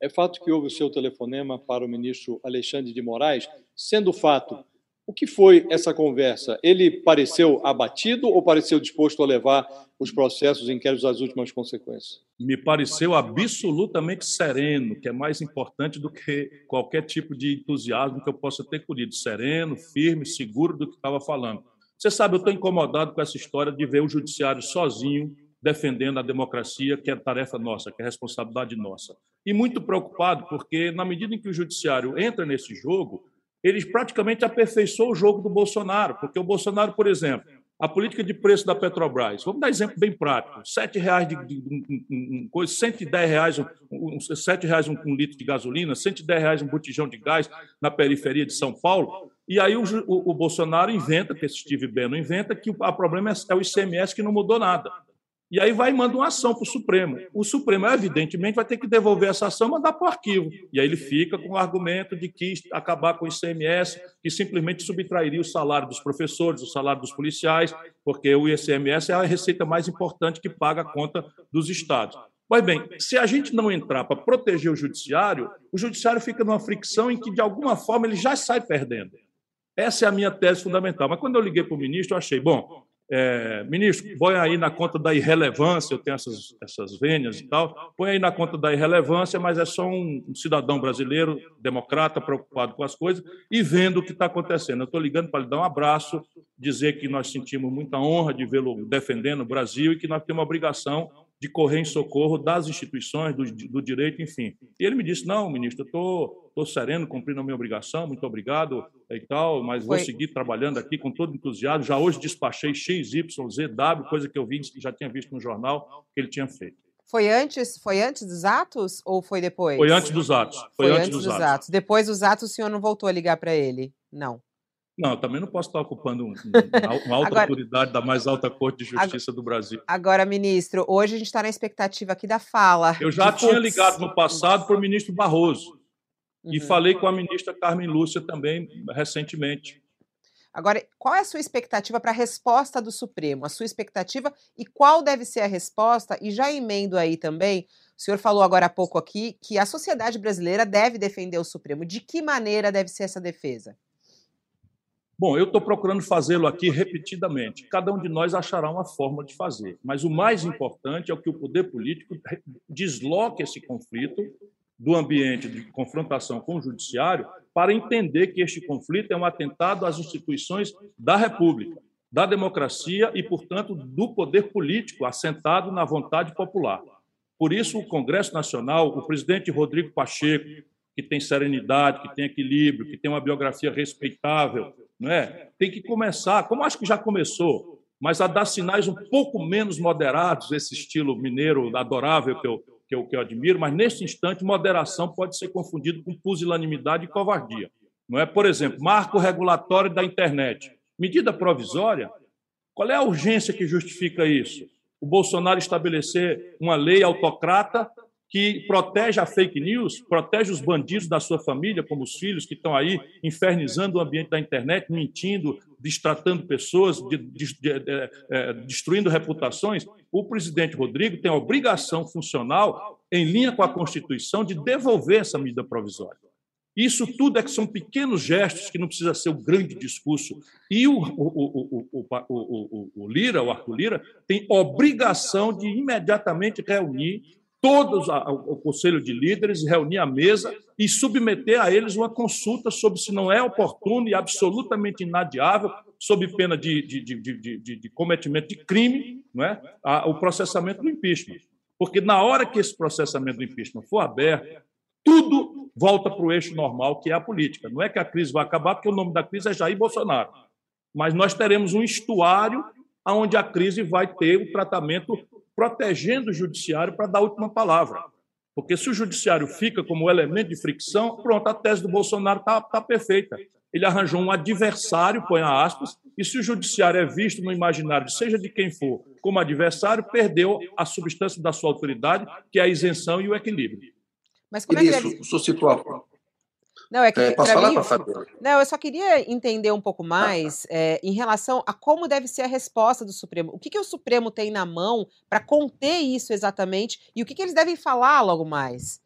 Speaker 4: É fato que houve o seu telefonema para o ministro Alexandre de Moraes, sendo fato. O que foi essa conversa? Ele pareceu abatido ou pareceu disposto a levar os processos inquéritos às últimas consequências?
Speaker 3: Me pareceu absolutamente sereno, que é mais importante do que qualquer tipo de entusiasmo que eu possa ter colhido. Sereno, firme, seguro do que estava falando. Você sabe, eu estou incomodado com essa história de ver o judiciário sozinho defendendo a democracia, que é tarefa nossa, que é responsabilidade nossa. E muito preocupado, porque na medida em que o judiciário entra nesse jogo, eles praticamente aperfeiçoou o jogo do Bolsonaro, porque o Bolsonaro, por exemplo, a política de preço da Petrobras, vamos dar exemplo bem prático, R$ reais de, de, de, um, coisa, 110 reais, um, um, reais um, um, litro de gasolina, 110 reais um botijão de gás na periferia de São Paulo, e aí o, o, o Bolsonaro inventa, que esse Steve Bannon inventa, que o problema é, é o ICMS que não mudou nada. E aí vai e manda uma ação para o Supremo. O Supremo, evidentemente, vai ter que devolver essa ação e mandar para o arquivo. E aí ele fica com o argumento de que acabar com o ICMS, que simplesmente subtrairia o salário dos professores, o salário dos policiais, porque o ICMS é a receita mais importante que paga a conta dos estados. Pois bem, se a gente não entrar para proteger o judiciário, o judiciário fica numa fricção em que, de alguma forma, ele já sai perdendo. Essa é a minha tese fundamental. Mas quando eu liguei para o ministro, eu achei, bom, é, ministro, põe aí na conta da irrelevância, eu tenho essas, essas vênias e tal, põe aí na conta da irrelevância, mas é só um cidadão brasileiro, democrata, preocupado com as coisas e vendo o que está acontecendo. Eu estou ligando para lhe dar um abraço, dizer que nós sentimos muita honra de vê-lo defendendo o Brasil e que nós temos uma obrigação de correr em socorro das instituições, do, do direito, enfim. E ele me disse: não, ministro, eu estou tô, tô sereno, cumprindo a minha obrigação, muito obrigado e tal, mas Foi. vou seguir trabalhando aqui com todo entusiasmo. Já hoje despachei XYZW, coisa que eu vi, já tinha visto no jornal que ele tinha feito.
Speaker 2: Foi antes, foi antes dos atos ou foi depois?
Speaker 3: Foi antes dos atos.
Speaker 2: Foi, foi antes, antes, dos, atos. atos. Depois dos atos, o senhor não voltou a ligar para ele? Não.
Speaker 3: Não, eu também não posso estar ocupando um, uma alta agora, autoridade da mais alta corte de justiça
Speaker 2: agora,
Speaker 3: do Brasil.
Speaker 2: Agora, ministro, hoje a gente está na expectativa aqui da fala.
Speaker 3: Eu já tinha ligado no passado para o ministro Barroso uhum. e falei com a ministra Carmen Lúcia também recentemente.
Speaker 2: Agora, qual é a sua expectativa para a resposta do Supremo? A sua expectativa e qual deve ser a resposta? E já emendo aí também, o senhor falou agora há pouco aqui que a sociedade brasileira deve defender o Supremo. De que maneira deve ser essa defesa?
Speaker 3: Bom, eu estou procurando fazê-lo aqui repetidamente. Cada um de nós achará uma forma de fazer. Mas o mais importante é que o poder político desloque esse conflito do ambiente de confrontação com o judiciário para entender que este conflito é um atentado às instituições da República, da democracia e, portanto, do poder político assentado na vontade popular. Por isso, o Congresso Nacional, o presidente Rodrigo Pacheco, que tem serenidade, que tem equilíbrio, que tem uma biografia respeitável, não é? Tem que começar, como acho que já começou, mas a dar sinais um pouco menos moderados, esse estilo mineiro adorável que eu, que eu, que eu admiro, mas nesse instante, moderação pode ser confundido com pusilanimidade e covardia. Não é? Por exemplo, marco regulatório da internet. Medida provisória? Qual é a urgência que justifica isso? O Bolsonaro estabelecer uma lei autocrata que protege a fake news, protege os bandidos da sua família, como os filhos que estão aí infernizando o ambiente da internet, mentindo, distratando pessoas, de, de, de, é, destruindo reputações. O presidente Rodrigo tem a obrigação funcional, em linha com a Constituição, de devolver essa medida provisória. Isso tudo é que são pequenos gestos que não precisa ser o grande discurso. E o, o, o, o, Lira, o Arthur Lira, tem obrigação de imediatamente reunir todos o Conselho de Líderes, reunir a mesa e submeter a eles uma consulta sobre se não é oportuno e absolutamente inadiável, sob pena de, de, de, de cometimento de crime, não é? o processamento do impeachment. Porque na hora que esse processamento do impeachment for aberto, tudo volta para o eixo normal, que é a política. Não é que a crise vai acabar, porque o nome da crise é Jair Bolsonaro. Mas nós teremos um estuário onde a crise vai ter o tratamento protegendo o judiciário para dar a última palavra. Porque se o judiciário fica como elemento de fricção, pronto, a tese do Bolsonaro está tá perfeita. Ele arranjou um adversário, põe aspas, e se o judiciário é visto no imaginário, seja de quem for, como adversário, perdeu a substância da sua autoridade, que é a isenção e o equilíbrio.
Speaker 5: Mas como Isso, é que ele... o senhor citou a...
Speaker 2: Não, é que é, posso falar, mim, Não, eu só queria entender um pouco mais é, em relação a como deve ser a resposta do Supremo. O que, que o Supremo tem na mão para conter isso exatamente e o que, que eles devem falar logo mais?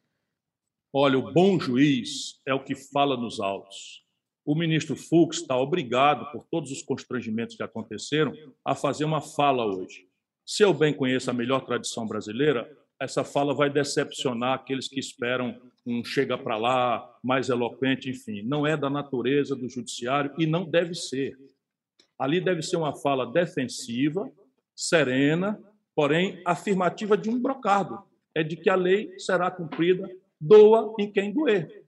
Speaker 3: Olha, o bom juiz é o que fala nos autos. O ministro Fux está obrigado, por todos os constrangimentos que aconteceram, a fazer uma fala hoje. Se eu bem conheço a melhor tradição brasileira, essa fala vai decepcionar aqueles que esperam um chega para lá, mais eloquente, enfim. Não é da natureza do judiciário e não deve ser. Ali deve ser uma fala defensiva, serena, porém afirmativa de um brocardo. É de que a lei será cumprida, doa em quem doer.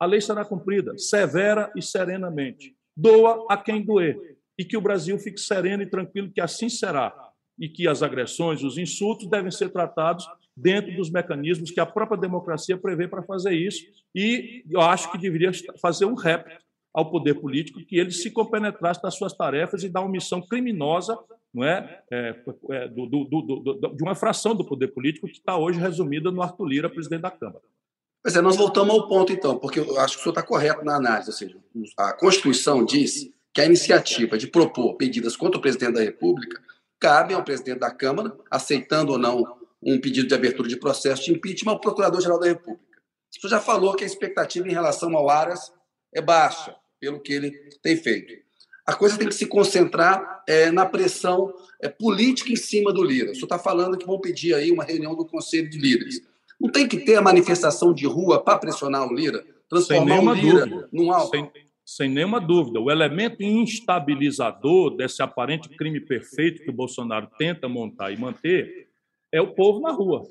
Speaker 3: A lei será cumprida severa e serenamente. Doa a quem doer. E que o Brasil fique sereno e tranquilo que assim será e que as agressões, os insultos devem ser tratados dentro dos mecanismos que a própria democracia prevê para fazer isso. E eu acho que deveria fazer um rep ao poder político que ele se compenetrasse das suas tarefas e da omissão criminosa não é, é, é do, do, do, de uma fração do poder político que está hoje resumida no Arthur Lira, presidente da Câmara.
Speaker 5: Pois é, nós voltamos ao ponto, então, porque eu acho que o senhor está correto na análise. Ou seja, a Constituição diz que a iniciativa de propor pedidas contra o presidente da República cabe ao presidente da Câmara, aceitando ou não um pedido de abertura de processo de impeachment ao Procurador-Geral da República. Você já falou que a expectativa em relação ao Aras é baixa, pelo que ele tem feito. A coisa tem que se concentrar é, na pressão é, política em cima do Lira. O senhor está falando que vão pedir aí uma reunião do Conselho de Líderes. Não tem que ter a manifestação de rua para pressionar o Lira, transformar o Lira dúvida. num alvo.
Speaker 3: Sem, sem nenhuma dúvida. O elemento instabilizador desse aparente crime perfeito que o Bolsonaro tenta montar e manter é o povo na rua.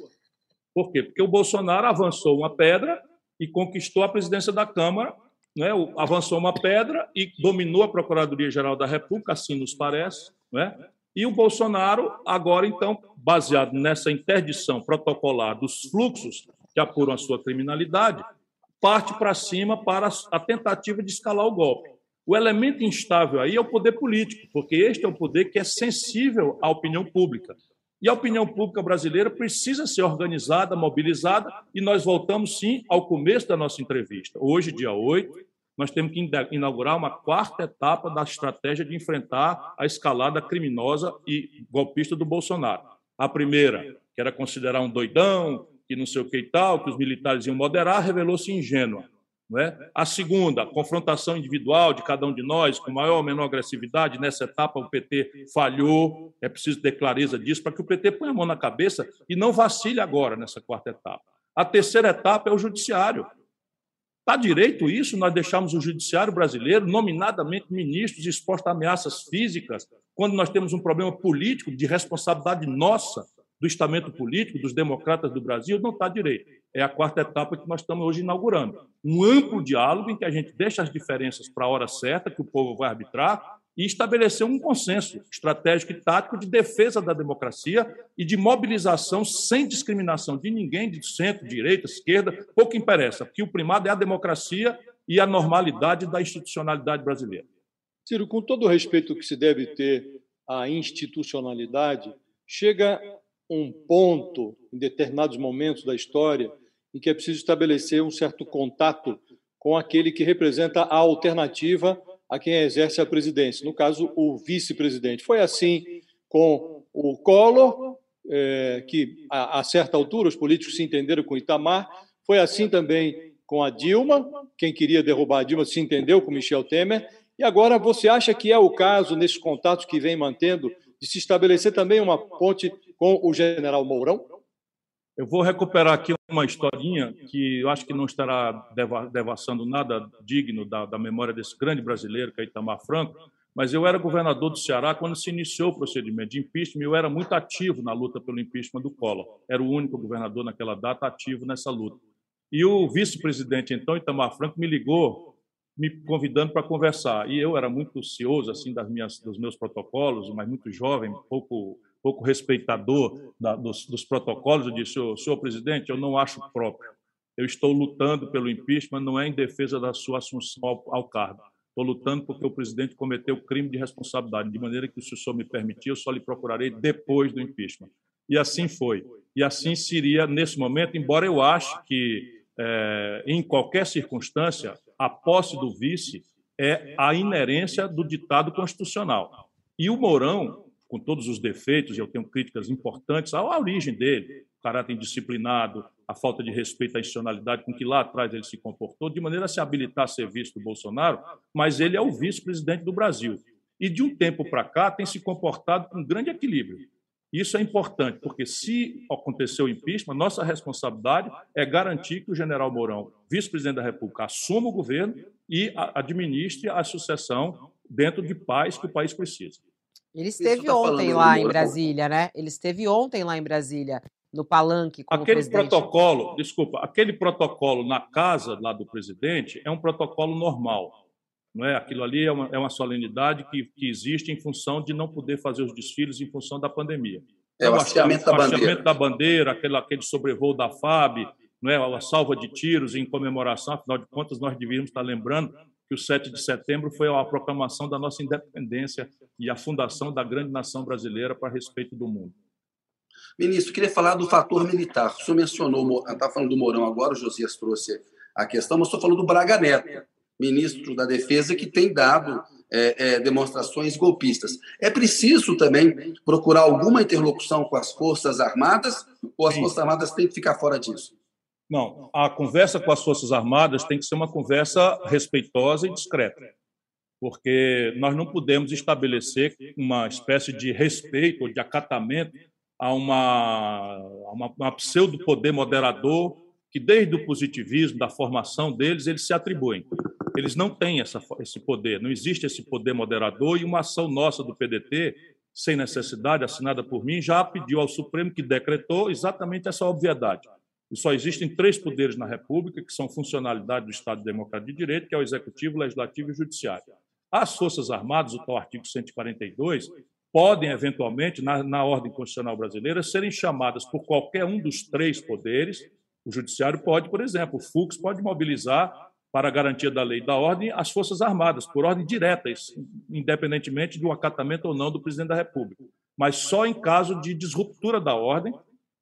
Speaker 3: Por quê? Porque o Bolsonaro avançou uma pedra e conquistou a presidência da Câmara, né? avançou uma pedra e dominou a Procuradoria-Geral da República, assim nos parece. Né? E o Bolsonaro, agora, então, baseado nessa interdição protocolar dos fluxos que apuram a sua criminalidade, parte para cima para a tentativa de escalar o golpe. O elemento instável aí é o poder político, porque este é o poder que é sensível à opinião pública. E a opinião pública brasileira precisa ser organizada, mobilizada, e nós voltamos sim ao começo da nossa entrevista. Hoje, dia 8, nós temos que inaugurar uma quarta etapa da estratégia de enfrentar a escalada criminosa e golpista do Bolsonaro. A primeira, que era considerar um doidão, que não sei o que e tal, que os militares iam moderar, revelou-se ingênua. É? A segunda, a confrontação individual de cada um de nós, com maior ou menor agressividade, nessa etapa o PT falhou, é preciso ter clareza disso, para que o PT ponha a mão na cabeça e não vacile agora nessa quarta etapa. A terceira etapa é o judiciário. Está direito isso? Nós deixamos o judiciário brasileiro, nominadamente ministros, expostos a ameaças físicas, quando nós temos um problema político de responsabilidade nossa do estamento político, dos democratas do Brasil, não está direito. É a quarta etapa que nós estamos hoje inaugurando. Um amplo diálogo em que a gente deixa as diferenças para a hora certa, que o povo vai arbitrar, e estabelecer um consenso estratégico e tático de defesa da democracia e de mobilização sem discriminação de ninguém, de centro, direita, esquerda, pouco interessa, porque o primado é a democracia e a normalidade da institucionalidade brasileira.
Speaker 4: Ciro, com todo o respeito que se deve ter à institucionalidade, chega um ponto, em determinados momentos da história, em que é preciso estabelecer um certo contato com aquele que representa a alternativa a quem exerce a presidência, no caso, o vice-presidente. Foi assim com o Collor, é, que a, a, certa altura os políticos se entenderam com Itamar, foi assim também com a Dilma, quem queria derrubar a Dilma se entendeu com Michel Temer, e agora você acha que é o caso, nesses contatos que vem mantendo, de se estabelecer também uma ponte com o general Mourão?
Speaker 3: Eu vou recuperar aqui uma historinha que eu acho que não estará devassando nada digno da, da, memória desse grande brasileiro, que é Itamar Franco, mas eu era governador do Ceará quando se iniciou o procedimento de impeachment e eu era muito ativo na luta pelo impeachment do Collor. Era o único governador naquela data ativo nessa luta. E o vice-presidente, então, Itamar Franco, me ligou me convidando para conversar. E eu era muito cioso assim das minhas dos meus protocolos, mas muito jovem, pouco pouco respeitador da, dos, dos, protocolos, eu disse, senhor, presidente, eu não acho próprio. Eu estou lutando pelo impeachment, não é em defesa da sua assunção ao, ao cargo. Estou lutando porque o presidente cometeu crime de responsabilidade, de maneira que, se o senhor me permitir, eu só lhe procurarei depois do impeachment. E assim foi. E assim seria nesse momento, embora eu ache que, é, em qualquer circunstância, a posse do vice é a inerência do ditado constitucional. E o Mourão, com todos os defeitos, e eu tenho críticas importantes à origem dele, o caráter indisciplinado, a falta de respeito à institucionalidade com que lá atrás ele se comportou, de maneira a se habilitar a ser vice do Bolsonaro, mas ele é o vice-presidente do Brasil. E de um tempo para cá tem se comportado com grande equilíbrio. Isso é importante, porque se acontecer o impeachment, nossa responsabilidade é garantir que o general Mourão, vice-presidente da República, assuma o governo e administre a sucessão dentro de paz que o país precisa.
Speaker 2: Ele esteve tá ontem lá em Brasília, né? Ele esteve ontem lá em Brasília, no palanque com
Speaker 3: aquele
Speaker 2: o presidente.
Speaker 3: protocolo, desculpa, aquele protocolo na casa lá do presidente é um protocolo normal. Não é? Aquilo ali é uma, é uma solenidade que, que existe em função de não poder fazer os desfiles em função da pandemia.
Speaker 5: É o então, hasteamento da bandeira.
Speaker 3: hasteamento da bandeira, aquele, aquele sobrevoo da FAB, não é? a salva de tiros em comemoração, afinal de contas, nós devíamos estar lembrando que o 7 de setembro foi a proclamação da nossa independência e a fundação da grande nação brasileira para respeito do mundo.
Speaker 5: Ministro, queria falar do fator militar. O senhor mencionou, está falando do Mourão agora, o Josias trouxe a questão, mas estou falando do Braga Neto, ministro da Defesa, que tem dado é, é, demonstrações golpistas. É preciso também procurar alguma interlocução com as Forças Armadas ou as Sim. Forças Armadas têm que ficar fora disso?
Speaker 3: Não, a conversa com as Forças Armadas tem que ser uma conversa respeitosa e discreta, porque nós não podemos estabelecer uma espécie de respeito ou de acatamento a uma, a uma, uma pseudo-poder moderador que, desde o positivismo, da formação deles, eles se atribuem. Eles não têm essa, esse poder, não existe esse poder moderador, e uma ação nossa do PDT, sem necessidade, assinada por mim, já pediu ao Supremo que decretou exatamente essa obviedade só existem três poderes na República, que são funcionalidade do Estado Democrático de Direito, que é o Executivo, o Legislativo e o Judiciário. As Forças Armadas, o tal artigo 142, podem, eventualmente, na, na ordem constitucional brasileira, serem chamadas por qualquer um dos três poderes. O Judiciário pode, por exemplo, o FUX pode mobilizar para a garantia da lei e da ordem as Forças Armadas, por ordem direta, independentemente do acatamento ou não do presidente da República. Mas só em caso de disruptura da ordem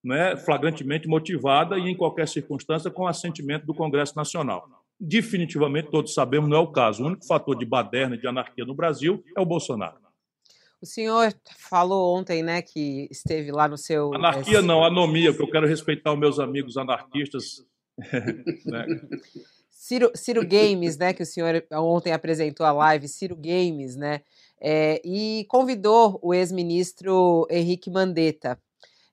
Speaker 3: né, flagrantemente motivada e, em qualquer circunstância, com assentimento do Congresso Nacional. Definitivamente, todos sabemos, não é o caso. O único fator de baderna e de anarquia no Brasil é o Bolsonaro.
Speaker 2: O senhor falou ontem, né, que esteve lá no seu.
Speaker 3: Anarquia não, anomia, porque eu quero respeitar os meus amigos anarquistas.
Speaker 2: né? Ciro, Ciro Games, né, que o senhor ontem apresentou a live, Ciro Games, né, é, e convidou o ex-ministro Henrique Mandetta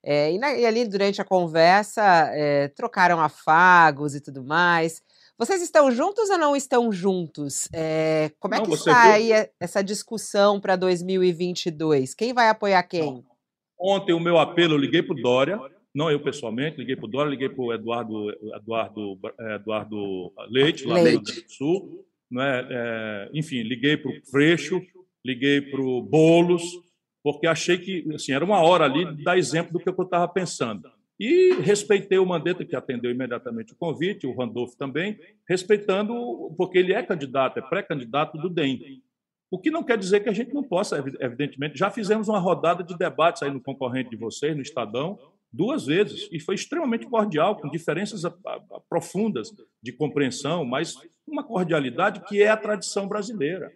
Speaker 2: é, e, na, e, ali, durante a conversa, é, trocaram afagos e tudo mais. Vocês estão juntos ou não estão juntos? É, como é não, que está aí essa discussão para 2022? Quem vai apoiar quem?
Speaker 3: Ontem, o meu apelo, eu liguei para o Dória, não eu pessoalmente, liguei para o Dória, liguei para o Eduardo, Eduardo, Eduardo Leite, lá Leite. do Rio Grande do Sul. Né? enfim, liguei para o Freixo, liguei para o Boulos, porque achei que assim, era uma hora ali de dar exemplo do que eu estava pensando. E respeitei o Mandetta, que atendeu imediatamente o convite, o Randolph também, respeitando, porque ele é candidato, é pré-candidato do DEM. O que não quer dizer que a gente não possa, evidentemente. Já fizemos uma rodada de debates aí no concorrente de vocês, no Estadão, duas vezes, e foi extremamente cordial, com diferenças profundas de compreensão, mas uma cordialidade que é a tradição brasileira.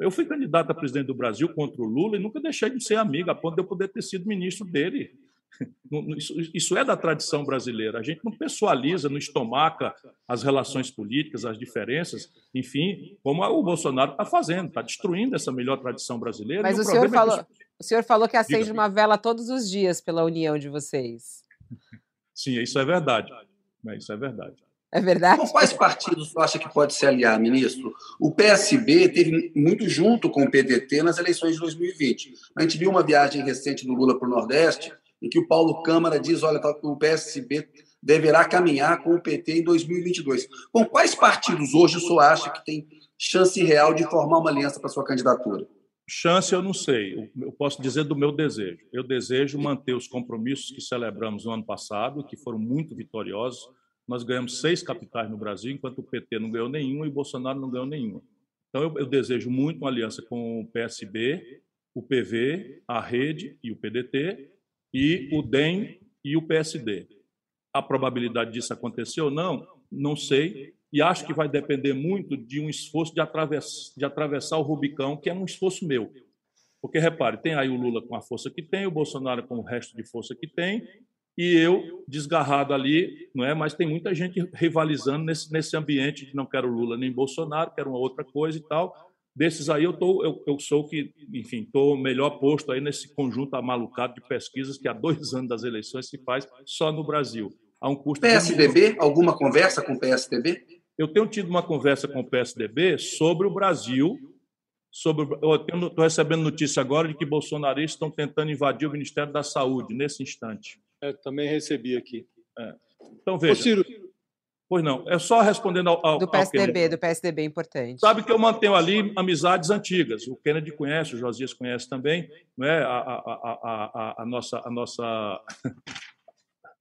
Speaker 3: Eu fui candidato a presidente do Brasil contra o Lula e nunca deixei de ser amigo, a ponto de eu poder ter sido ministro dele. Isso, é da tradição brasileira. A gente não pessoaliza, não estomaca as relações políticas, as diferenças, enfim, como o Bolsonaro está fazendo, está destruindo essa melhor tradição brasileira.
Speaker 2: Mas o, o senhor, é falou, é o senhor falou que acende Diga. uma vela todos os dias pela união de vocês.
Speaker 3: Sim, isso é verdade. Isso é verdade.
Speaker 2: É verdade?
Speaker 5: Com quais partidos você acha que pode se aliar, ministro? O PSB teve muito junto com o PDT nas eleições de 2020. A gente viu uma viagem recente do Lula para o Nordeste, em que o Paulo Câmara diz: olha, tá, o PSB deverá caminhar com o PT em 2022. Com quais partidos hoje o senhor acha que tem chance real de formar uma aliança para sua candidatura?
Speaker 3: Chance eu não sei, eu posso dizer do meu desejo. Eu desejo manter os compromissos que celebramos no ano passado, que foram muito vitoriosos. Nós ganhamos seis capitais no Brasil, enquanto o PT não ganhou nenhuma e o Bolsonaro não ganhou nenhuma. Então eu, eu desejo muito uma aliança com o PSB, o PV, a Rede e o PDT, e o DEM e o PSD. A probabilidade disso acontecer ou não, não sei, e acho que vai depender muito de um esforço de, atravess, de atravessar o Rubicão, que é um esforço meu. Porque, repare, tem aí o Lula com a força que tem, o Bolsonaro com o resto de força que tem, e eu desgarrado ali, não é? Mas tem muita gente rivalizando nesse, nesse ambiente de não quero Lula nem Bolsonaro, quero uma outra coisa e tal. Desses aí, eu, tô, eu, eu sou que, enfim, estou melhor posto aí nesse conjunto amalucado de pesquisas que há dois anos das eleições se faz só no Brasil. Há um custo
Speaker 5: PSDB? Alguma conversa com o PSDB?
Speaker 3: Eu tenho tido uma conversa com o PSDB sobre o Brasil. Sobre, eu estou recebendo notícia agora de que bolsonaristas estão tentando invadir o Ministério da Saúde nesse instante.
Speaker 4: É, também recebi aqui.
Speaker 3: É. Então, veja. Ô, Ciro, Pois não, é só respondendo ao. ao
Speaker 2: do PSDB, ao do PSDB importante.
Speaker 3: Sabe que eu mantenho ali amizades antigas. O Kennedy conhece, o Josias conhece também, não é? a, a, a, a nossa. A nossa...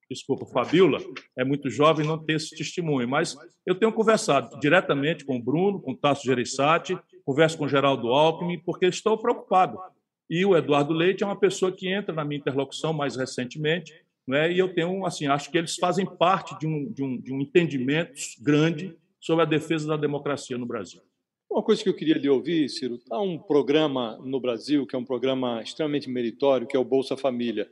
Speaker 3: Desculpa, Fabiola é muito jovem não tem esse testemunho, mas eu tenho conversado diretamente com o Bruno, com o Tasso Gereissati, converso com o Geraldo Alckmin, porque estou preocupado. E o Eduardo Leite é uma pessoa que entra na minha interlocução mais recentemente, né? E eu tenho, assim, acho que eles fazem parte de um, de, um, de um entendimento grande sobre a defesa da democracia no Brasil.
Speaker 4: Uma coisa que eu queria lhe ouvir, Ciro, há um programa no Brasil que é um programa extremamente meritório, que é o Bolsa Família.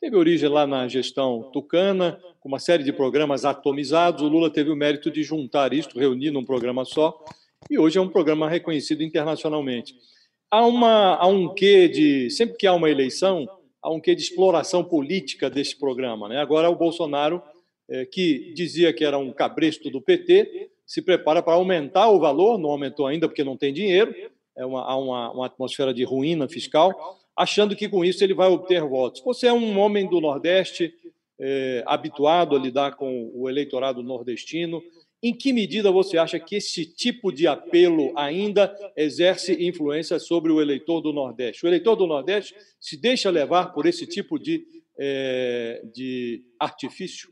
Speaker 4: Teve origem lá na gestão tucana, com uma série de programas atomizados. O Lula teve o mérito de juntar isso, reunir num programa só, e hoje é um programa reconhecido internacionalmente. Há, uma, há um quê de. Sempre que há uma eleição, há um quê de exploração política desse programa. Né? Agora, o Bolsonaro, é, que dizia que era um cabresto do PT, se prepara para aumentar o valor, não aumentou ainda porque não tem dinheiro, é uma, há uma, uma atmosfera de ruína fiscal, achando que com isso ele vai obter votos. Você é um homem do Nordeste, é, habituado a lidar com o eleitorado nordestino, em que medida você acha que esse tipo de apelo ainda exerce influência sobre o eleitor do Nordeste? O eleitor do Nordeste se deixa levar por esse tipo de, é, de artifício?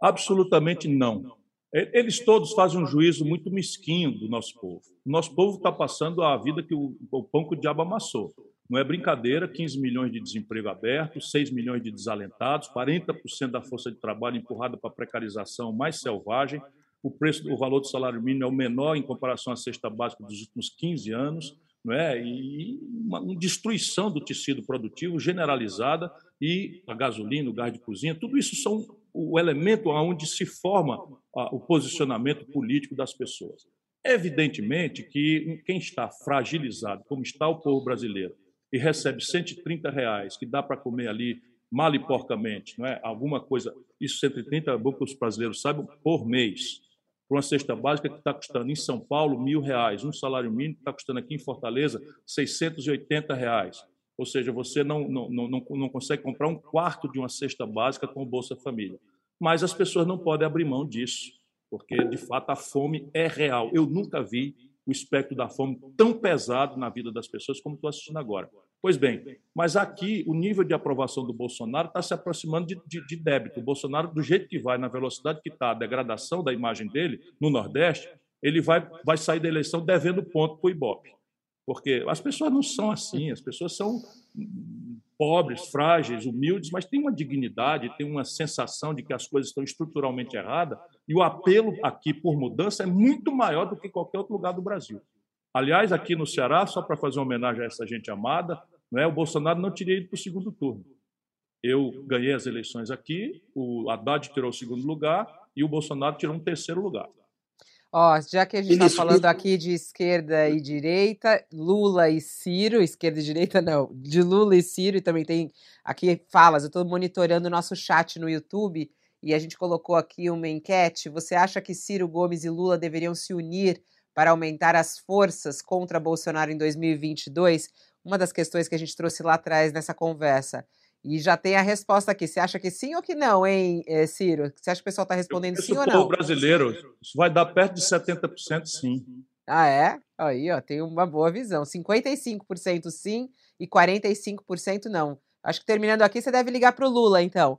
Speaker 3: Absolutamente não. Eles todos fazem um juízo muito mesquinho do nosso povo. O nosso povo está passando a vida que o, o pão que o diabo amassou. Não é brincadeira, 15 milhões de desemprego aberto, 6 milhões de desalentados, 40% da força de trabalho empurrada para a precarização mais selvagem, o preço, o valor do salário mínimo é o menor em comparação à cesta básica dos últimos 15 anos, não é? e uma, uma destruição do tecido produtivo generalizada e a gasolina, o gás de cozinha, tudo isso são o elemento onde se forma o posicionamento político das pessoas. Evidentemente que quem está fragilizado, como está o povo brasileiro, e recebe 130 reais, que dá para comer ali mal e porcamente, não é? alguma coisa, isso 130 é bom que os brasileiros saibam, por mês para uma cesta básica que está custando em São Paulo mil reais, um salário mínimo está custando aqui em Fortaleza 680 reais. Ou seja, você não, não, não, não consegue comprar um quarto de uma cesta básica com o Bolsa Família. Mas as pessoas não podem abrir mão disso, porque de fato a fome é real. Eu nunca vi o espectro da fome tão pesado na vida das pessoas como estou assistindo agora. Pois bem, mas aqui o nível de aprovação do Bolsonaro está se aproximando de, de, de, débito. O Bolsonaro, do jeito que vai, na velocidade que está a degradação da imagem dele no Nordeste, ele vai, vai sair da eleição devendo ponto para o Ibope. Porque as pessoas não são assim, as pessoas são pobres, frágeis, humildes, mas têm uma dignidade, têm uma sensação de que as coisas estão estruturalmente erradas, e o apelo aqui por mudança é muito maior do que qualquer outro lugar do Brasil. Aliás, aqui no Ceará, só para fazer uma homenagem a essa gente amada, não é? o Bolsonaro não teria ido para o segundo turno. Eu ganhei as eleições aqui, o Haddad tirou o segundo lugar e o Bolsonaro tirou um terceiro lugar.
Speaker 2: Ó, já que a gente está falando aqui de esquerda e direita, Lula e Ciro, esquerda e direita não, de Lula e Ciro, e também tem aqui falas, eu estou monitorando o nosso chat no YouTube e a gente colocou aqui uma enquete. Você acha que Ciro Gomes e Lula deveriam se unir para aumentar as forças contra Bolsonaro em 2022? Uma das questões que a gente trouxe lá atrás nessa conversa. E já tem a resposta aqui. Você acha que sim ou que não, hein, eh, Ciro? Você acha que o pessoal está respondendo sim ou não?
Speaker 3: brasileiro, isso vai dar perto de 70% sim.
Speaker 2: Ah, é? Aí, ó, tem uma boa visão. 55% sim e 45% não. Acho que terminando aqui, você deve ligar para o Lula, então.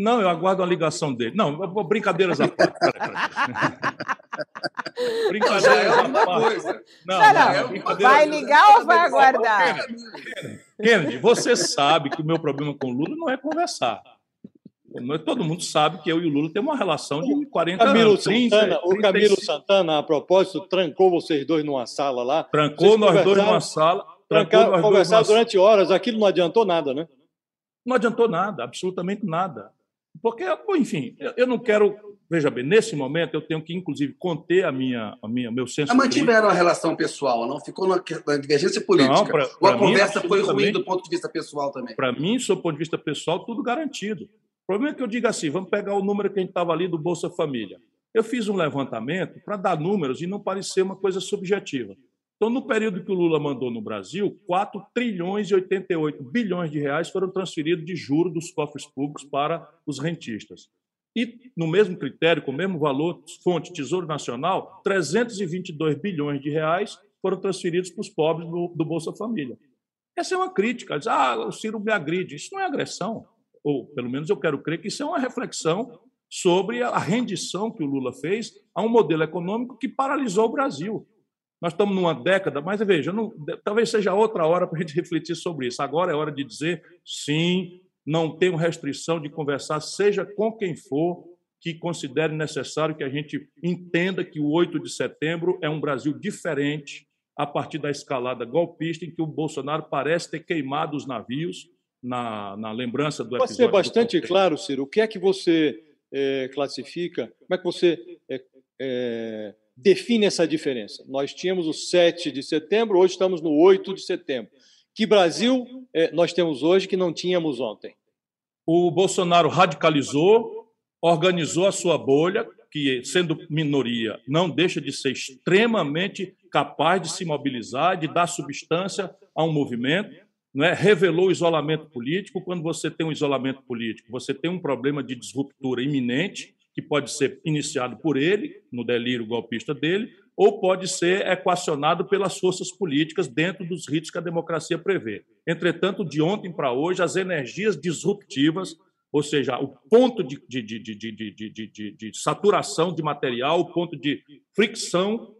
Speaker 3: Não, eu aguardo a ligação dele. Não, brincadeiras à parte.
Speaker 2: brincadeiras à parte. Não, não, não, vai ligar ou vai aguardar?
Speaker 3: Kennedy, você sabe que o meu problema com o Lula não é conversar. Todo mundo sabe que eu e o Lula temos uma relação de 40
Speaker 4: Camilo
Speaker 3: anos.
Speaker 4: 30, Santana, o Camilo Santana, a propósito, trancou vocês dois numa sala lá.
Speaker 3: Trancou nós dois numa sala.
Speaker 4: Trancar, conversaram durante horas. Aquilo não adiantou nada, né?
Speaker 3: Não adiantou nada, absolutamente nada. Porque, enfim, eu não quero. Veja bem, nesse momento eu tenho que, inclusive, conter a minha, a minha, meu senso.
Speaker 5: Mas mantiveram a relação pessoal, não ficou na divergência política. Não, pra, pra Ou a mim, conversa foi ruim do ponto de vista pessoal também?
Speaker 3: Para mim, do ponto de vista pessoal, tudo garantido. O problema é que eu digo assim: vamos pegar o número que a gente estava ali do Bolsa Família. Eu fiz um levantamento para dar números e não parecer uma coisa subjetiva. Então, no período que o Lula mandou no Brasil, 4 trilhões e 88 bilhões de reais foram transferidos de juros dos cofres públicos para os rentistas. E, no mesmo critério, com o mesmo valor, fonte Tesouro Nacional, 322 bilhões de reais foram transferidos para os pobres do, do Bolsa Família. Essa é uma crítica. Diz, ah, o Ciro me agride. Isso não é agressão. Ou, pelo menos, eu quero crer que isso é uma reflexão sobre a rendição que o Lula fez a um modelo econômico que paralisou o Brasil. Nós estamos numa década, mas veja, não, talvez seja outra hora para a gente refletir sobre isso. Agora é hora de dizer sim, não tenho restrição de conversar, seja com quem for, que considere necessário que a gente entenda que o 8 de setembro é um Brasil diferente a partir da escalada golpista em que o Bolsonaro parece ter queimado os navios na, na lembrança do
Speaker 4: episódio. Pode ser bastante claro, Ciro, o que é que você é, classifica, como é que você é, é, define essa diferença? Nós tínhamos o 7 de setembro, hoje estamos no 8 de setembro. Que Brasil é, nós temos hoje que não tínhamos ontem?
Speaker 3: O Bolsonaro radicalizou, organizou a sua bolha, que, sendo minoria, não deixa de ser extremamente capaz de se mobilizar, de dar substância a um movimento, é? revelou o isolamento político. Quando você tem um isolamento político, você tem um problema de disruptura iminente, que pode ser iniciado por ele, no delírio golpista dele, ou pode ser equacionado pelas forças políticas dentro dos ritos que a democracia prevê. Entretanto, de ontem para hoje, as energias disruptivas, ou seja, o ponto de, de, de, de, saturação de material, o ponto de fricção,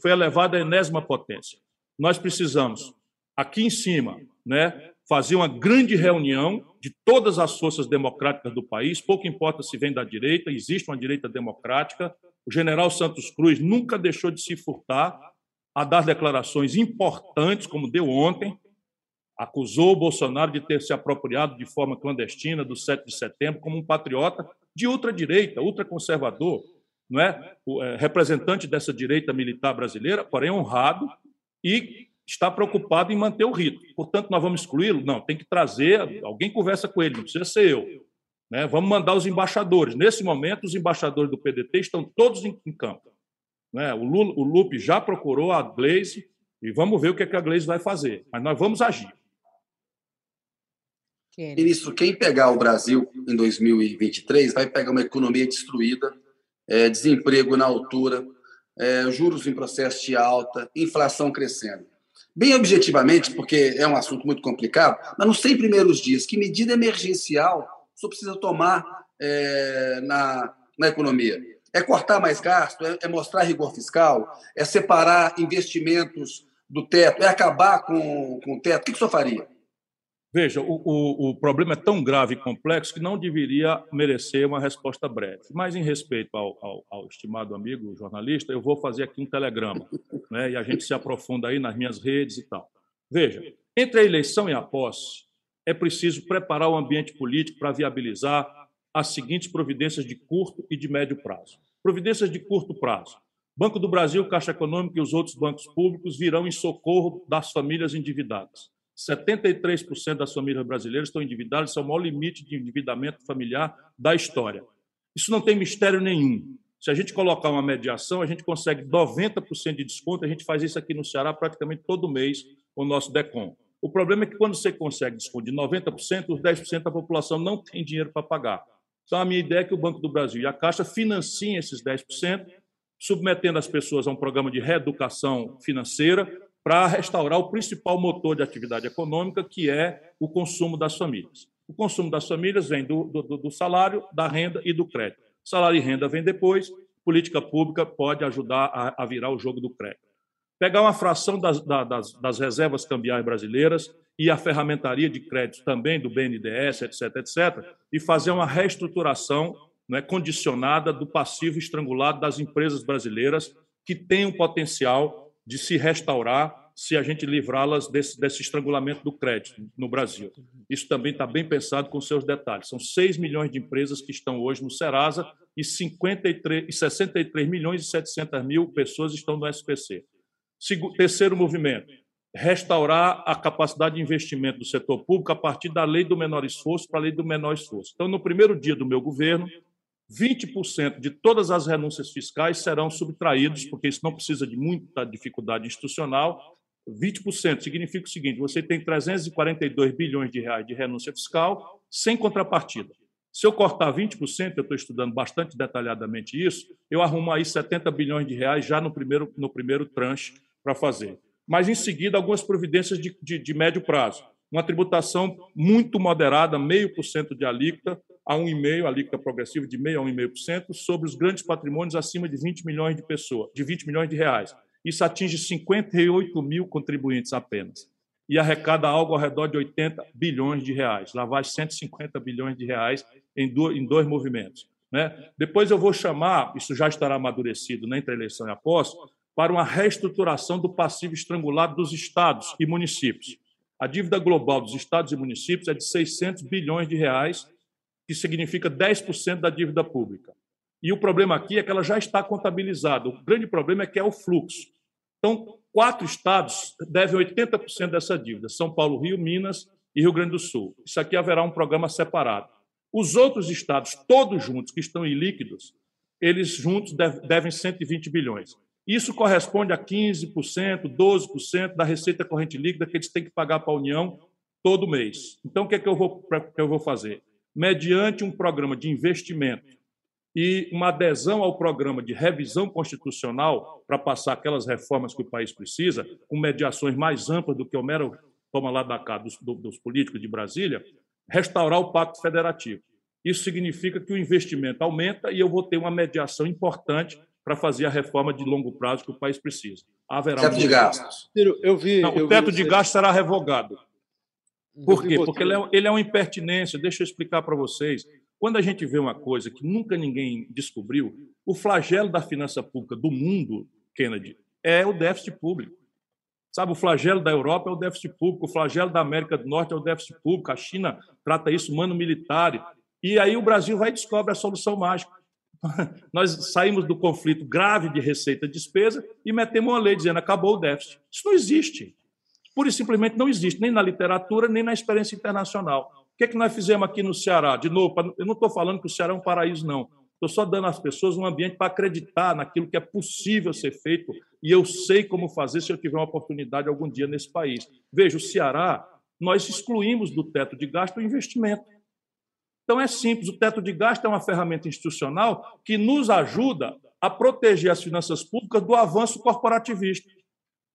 Speaker 3: foi elevado à enésima potência. Nós precisamos, aqui em cima, né, fazer uma grande reunião de todas as forças democráticas do país, pouco importa se vem da direita, existe uma direita democrática. O general Santos Cruz nunca deixou de se furtar a dar declarações importantes, como deu ontem, acusou o Bolsonaro de ter se apropriado de forma clandestina do 7 de setembro como um patriota de ultradireita, ultraconservador, não é? O, é representante dessa direita militar brasileira, porém honrado e está preocupado em manter o rito. Portanto, nós vamos excluí-lo? Não, tem que trazer, alguém conversa com ele, não precisa ser eu. Né? Vamos mandar os embaixadores. Nesse momento, os embaixadores do PDT estão todos em, em campo. Né? O, Lula, o Lupe já procurou a Gleisi e vamos ver o que, é que a Gleisi vai fazer. Mas nós vamos agir.
Speaker 5: Ministro, quem pegar o Brasil em 2023 vai pegar uma economia destruída, é, desemprego na altura, é, juros em processo de alta, inflação crescendo. Bem objetivamente, porque é um assunto muito complicado, mas nos 100 primeiros dias, que medida emergencial só precisa tomar é, na, na economia? É cortar mais gasto? É, é mostrar rigor fiscal? É separar investimentos do teto? É acabar com, com o teto? O que, que o senhor faria?
Speaker 3: Veja, o, o, o, problema é tão grave e complexo que não deveria merecer uma resposta breve. Mas, em respeito ao, ao, ao estimado amigo jornalista, eu vou fazer aqui um telegrama, né, e a gente se aprofunda aí nas minhas redes e tal. Veja, entre a eleição e a posse, é preciso preparar o ambiente político para viabilizar as seguintes providências de curto e de médio prazo. Providências de curto prazo. Banco do Brasil, Caixa Econômica e os outros bancos públicos virão em socorro das famílias endividadas 73% das famílias brasileiras estão endividadas, isso é o maior limite de endividamento familiar da história. Isso não tem mistério nenhum. Se a gente colocar uma mediação, a gente consegue 90% de desconto, a gente faz isso aqui no Ceará praticamente todo mês com o nosso DECOM. O problema é que quando você consegue desconto de 90%, os 10% da população não tem dinheiro para pagar. Então, a minha ideia é que o Banco do Brasil e a Caixa financiem esses 10%, submetendo as pessoas a um programa de reeducação financeira, para restaurar o principal motor de atividade econômica, que é o consumo das famílias. O consumo das famílias vem do, do, do salário, da renda e do crédito. Salário e renda vem depois, política pública pode ajudar a, a virar o jogo do crédito. Pegar uma fração das, das, das reservas cambiais brasileiras e a ferramentaria de crédito também do BNDES, etc., etc., e fazer uma reestruturação né, condicionada do passivo estrangulado das empresas brasileiras que têm um potencial de se restaurar se a gente livrá-las desse, desse, estrangulamento do crédito no Brasil. Isso também está bem pensado com seus detalhes. São 6 milhões de empresas que estão hoje no Serasa e, 53, e 63 milhões e 700 mil pessoas estão no SPC. Terceiro movimento, restaurar a capacidade de investimento do setor público a partir da lei do menor esforço para a lei do menor esforço. Então, no primeiro dia do meu governo, 20% de todas as renúncias fiscais serão subtraídos, porque isso não precisa de muita dificuldade institucional. 20% significa o seguinte: você tem 342 bilhões de reais de renúncia fiscal sem contrapartida. Se eu cortar 20%, eu estou estudando bastante detalhadamente isso, eu arrumo aí 70 bilhões de reais já no primeiro, no primeiro tranche para fazer. Mas, em seguida, algumas providências de, de, de médio prazo. Uma tributação muito moderada, meio por cento de alíquota, a 1,5%, a alíquota progressiva de 0,5% a 1,5%, sobre os grandes patrimônios acima de 20 milhões de pessoas, de 20 milhões de reais. Isso atinge 58 mil contribuintes apenas. E arrecada algo ao redor de 80 bilhões de reais. Lá vai 150 bilhões de reais em dois, em dois movimentos. Né? Depois eu vou chamar, isso já estará amadurecido né, entre a eleição e a posse, para uma reestruturação do passivo estrangulado dos estados e municípios. A dívida global dos estados e municípios é de 600 bilhões de reais que significa 10% da dívida pública. E o problema aqui é que ela já está contabilizada. O grande problema é que é o fluxo. Então, quatro estados devem 80% dessa dívida: São Paulo, Rio, Minas e Rio Grande do Sul. Isso aqui haverá um programa separado. Os outros estados, todos juntos, que estão ilíquidos, eles juntos devem 120 bilhões. Isso corresponde a 15%, 12% da receita corrente líquida que eles têm que pagar para a União todo mês. Então, o que é que eu vou, que eu vou fazer? Mediante um programa de investimento e uma adesão ao programa de revisão constitucional para passar aquelas reformas que o país precisa, com mediações mais amplas do que o mero toma lá da cá dos, dos políticos de Brasília, restaurar o pacto federativo. Isso significa que o investimento aumenta e eu vou ter uma mediação importante para fazer a reforma de longo prazo que o país precisa.
Speaker 5: Haverá teto um... de gastos.
Speaker 3: Eu vi, Não, eu o teto vi de gastos será revogado. Por quê? Porque ele é, ele é uma impertinência. Deixa eu explicar para vocês. Quando a gente vê uma coisa que nunca ninguém descobriu, o flagelo da finança pública do mundo, Kennedy, é o déficit público. Sabe, o flagelo da Europa é o déficit público, o flagelo da América do Norte é o déficit público, a China trata isso mano militar. E aí o Brasil vai e descobre a solução mágica. Nós saímos do conflito grave de receita e despesa e metemos uma lei dizendo acabou o déficit. Isso não existe pura e simplesmente não existe, nem na literatura, nem na experiência internacional. O que, é que nós fizemos aqui no Ceará? De novo, eu não estou falando que o Ceará é um paraíso, não. Estou só dando às pessoas um ambiente para acreditar naquilo que é possível ser feito e eu sei como fazer se eu tiver uma oportunidade algum dia nesse país. Veja, o Ceará, nós excluímos do teto de gasto o investimento. Então é simples, o teto de gasto é uma ferramenta institucional que nos ajuda a proteger as finanças públicas do avanço corporativista.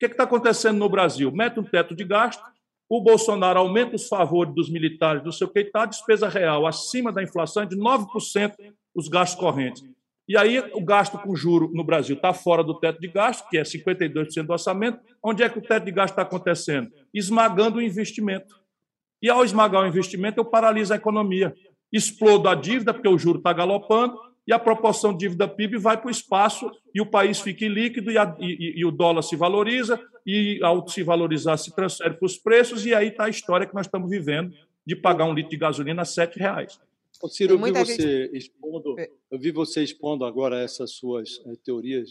Speaker 3: Que está acontecendo no Brasil? Mete um teto de gasto, o Bolsonaro aumenta os favores dos militares do seu que está a despesa real acima da inflação de 9% os gastos correntes. E aí o gasto com juro no Brasil está fora do teto de gasto, que é 52% do orçamento. Onde é que o teto de gasto está acontecendo? Esmagando o investimento. E ao esmagar o investimento, eu paraliso a economia. Explodo a dívida, porque o juro está galopando, e a proporção dívida-PIB vai para o espaço e o país fica líquido e, a, e, e, o dólar se valoriza e, ao se valorizar, se transfere para os preços e aí está a história que nós estamos vivendo de pagar um litro de gasolina a R$ reais.
Speaker 4: Ô, Ciro, eu vi, você gente... expondo, eu vi você expondo agora essas suas é, teorias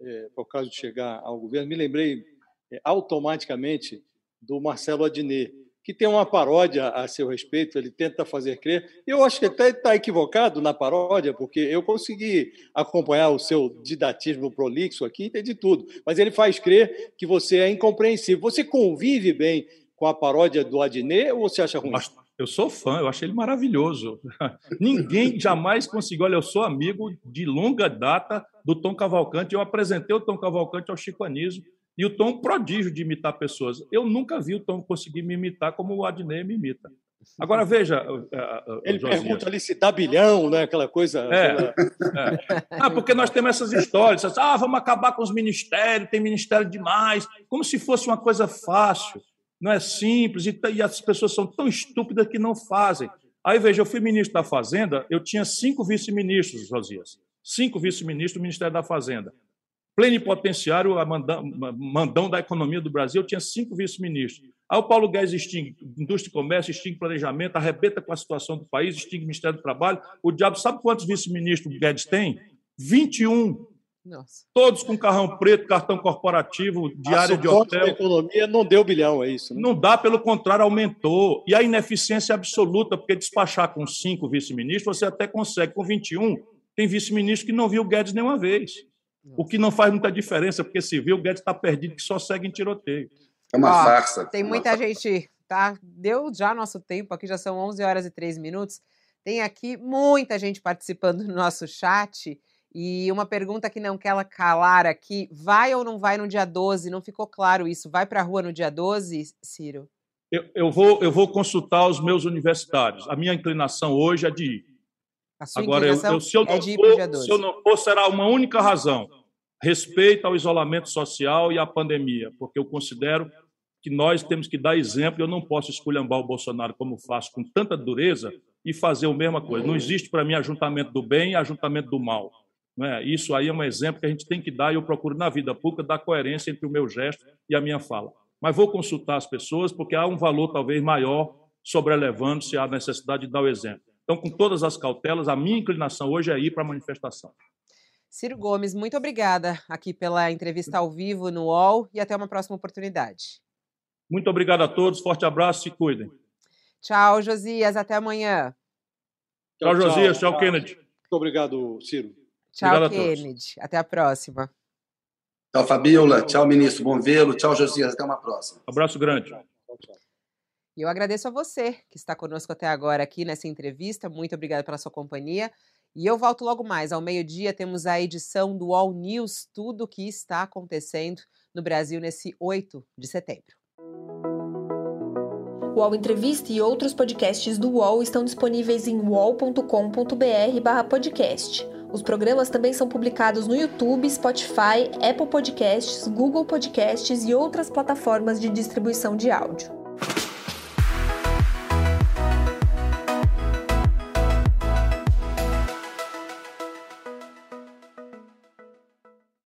Speaker 4: é, por causa de chegar ao governo. Me lembrei é, automaticamente do Marcelo Adnet, que tem uma paródia a seu respeito, ele tenta fazer crer. Eu acho que até está equivocado na paródia, porque eu consegui acompanhar o seu didatismo prolixo aqui, entendi tudo. Mas ele faz crer que você é incompreensível. Você convive bem com a paródia do Adnet ou você acha ruim?
Speaker 3: Eu sou fã, eu achei ele maravilhoso. Ninguém jamais conseguiu. Olha, eu sou amigo de longa data do Tom Cavalcante. Eu apresentei o Tom Cavalcante ao Chico Anísio e o Tom um prodígio de imitar pessoas. Eu nunca vi o Tom conseguir me imitar como o Adnei me imita. Agora veja,
Speaker 4: ele Josias. pergunta ali se dá bilhão, né? Aquela coisa.
Speaker 3: É, aquela... é. Ah, porque nós temos essas histórias. Ah, vamos acabar com os ministérios, tem ministério demais, como se fosse uma coisa fácil não é simples, e, e as pessoas são tão estúpidas que não fazem. Aí, veja, eu fui ministro da Fazenda, eu tinha cinco vice-ministros, Josias. Cinco vice-ministros do Ministério da Fazenda. Plenipotenciário, mandão, mandão da economia do Brasil, tinha cinco vice-ministros. Aí o Paulo Guedes extingue indústria e comércio, extingue planejamento, arrebenta com a situação do país, extingue o Ministério do Trabalho. O diabo sabe quantos vice-ministros o Guedes tem? 21. Nossa. Todos com carrão preto, cartão corporativo, diária de hotel. A
Speaker 4: economia não deu bilhão, é isso?
Speaker 3: Né? Não dá, pelo contrário, aumentou. E a ineficiência é absoluta, porque despachar com cinco vice-ministros, você até consegue. Com 21, tem vice-ministro que não viu o Guedes nenhuma vez. O que não faz muita diferença, porque se viu, o Guedes está perdido, que só segue em tiroteio.
Speaker 2: É uma Ó, farsa. Tem muita gente, tá? Deu já nosso tempo aqui, já são 11 horas e 3 minutos. Tem aqui muita gente participando no nosso chat. E uma pergunta que não quer calar aqui: vai ou não vai no dia 12? Não ficou claro isso. Vai para a rua no dia 12, Ciro?
Speaker 3: Eu, eu, vou, eu vou consultar os meus universitários. A minha inclinação hoje é de ir.
Speaker 2: A sua Agora, eu, eu,
Speaker 3: se, eu
Speaker 2: é de
Speaker 3: for, dia 12. se eu não for, será uma única razão: respeito ao isolamento social e à pandemia, porque eu considero que nós temos que dar exemplo. Eu não posso esculhambar o Bolsonaro como faço com tanta dureza e fazer a mesma coisa. Não existe para mim ajuntamento do bem e ajuntamento do mal. É? Isso aí é um exemplo que a gente tem que dar e eu procuro na vida pública dar coerência entre o meu gesto e a minha fala. Mas vou consultar as pessoas porque há um valor talvez maior sobrelevando se há necessidade de dar o exemplo. Então, com todas as cautelas, a minha inclinação hoje é ir para a manifestação.
Speaker 2: Ciro Gomes, muito obrigada aqui pela entrevista ao vivo no UOL e até uma próxima oportunidade.
Speaker 3: Muito obrigado a todos, forte abraço e se cuidem.
Speaker 2: Tchau, Josias, até amanhã.
Speaker 3: Tchau, tchau Josias, tchau, tchau, Kennedy.
Speaker 4: Muito obrigado, Ciro.
Speaker 2: Tchau, Kennedy. Até a próxima.
Speaker 5: Tchau, Fabiola. Tchau, ministro. Bom vê-lo. Tchau, Josias. Até uma próxima.
Speaker 3: Abraço grande.
Speaker 2: E eu agradeço a você que está conosco até agora aqui nessa entrevista. Muito obrigada pela sua companhia. E eu volto logo mais. Ao meio-dia temos a edição do All News, tudo o que está acontecendo no Brasil nesse 8 de setembro.
Speaker 1: O UOL Entrevista e outros podcasts do UOL estão disponíveis em uol.com.br/podcast. Os programas também são publicados no YouTube, Spotify, Apple Podcasts, Google Podcasts e outras plataformas de distribuição de áudio.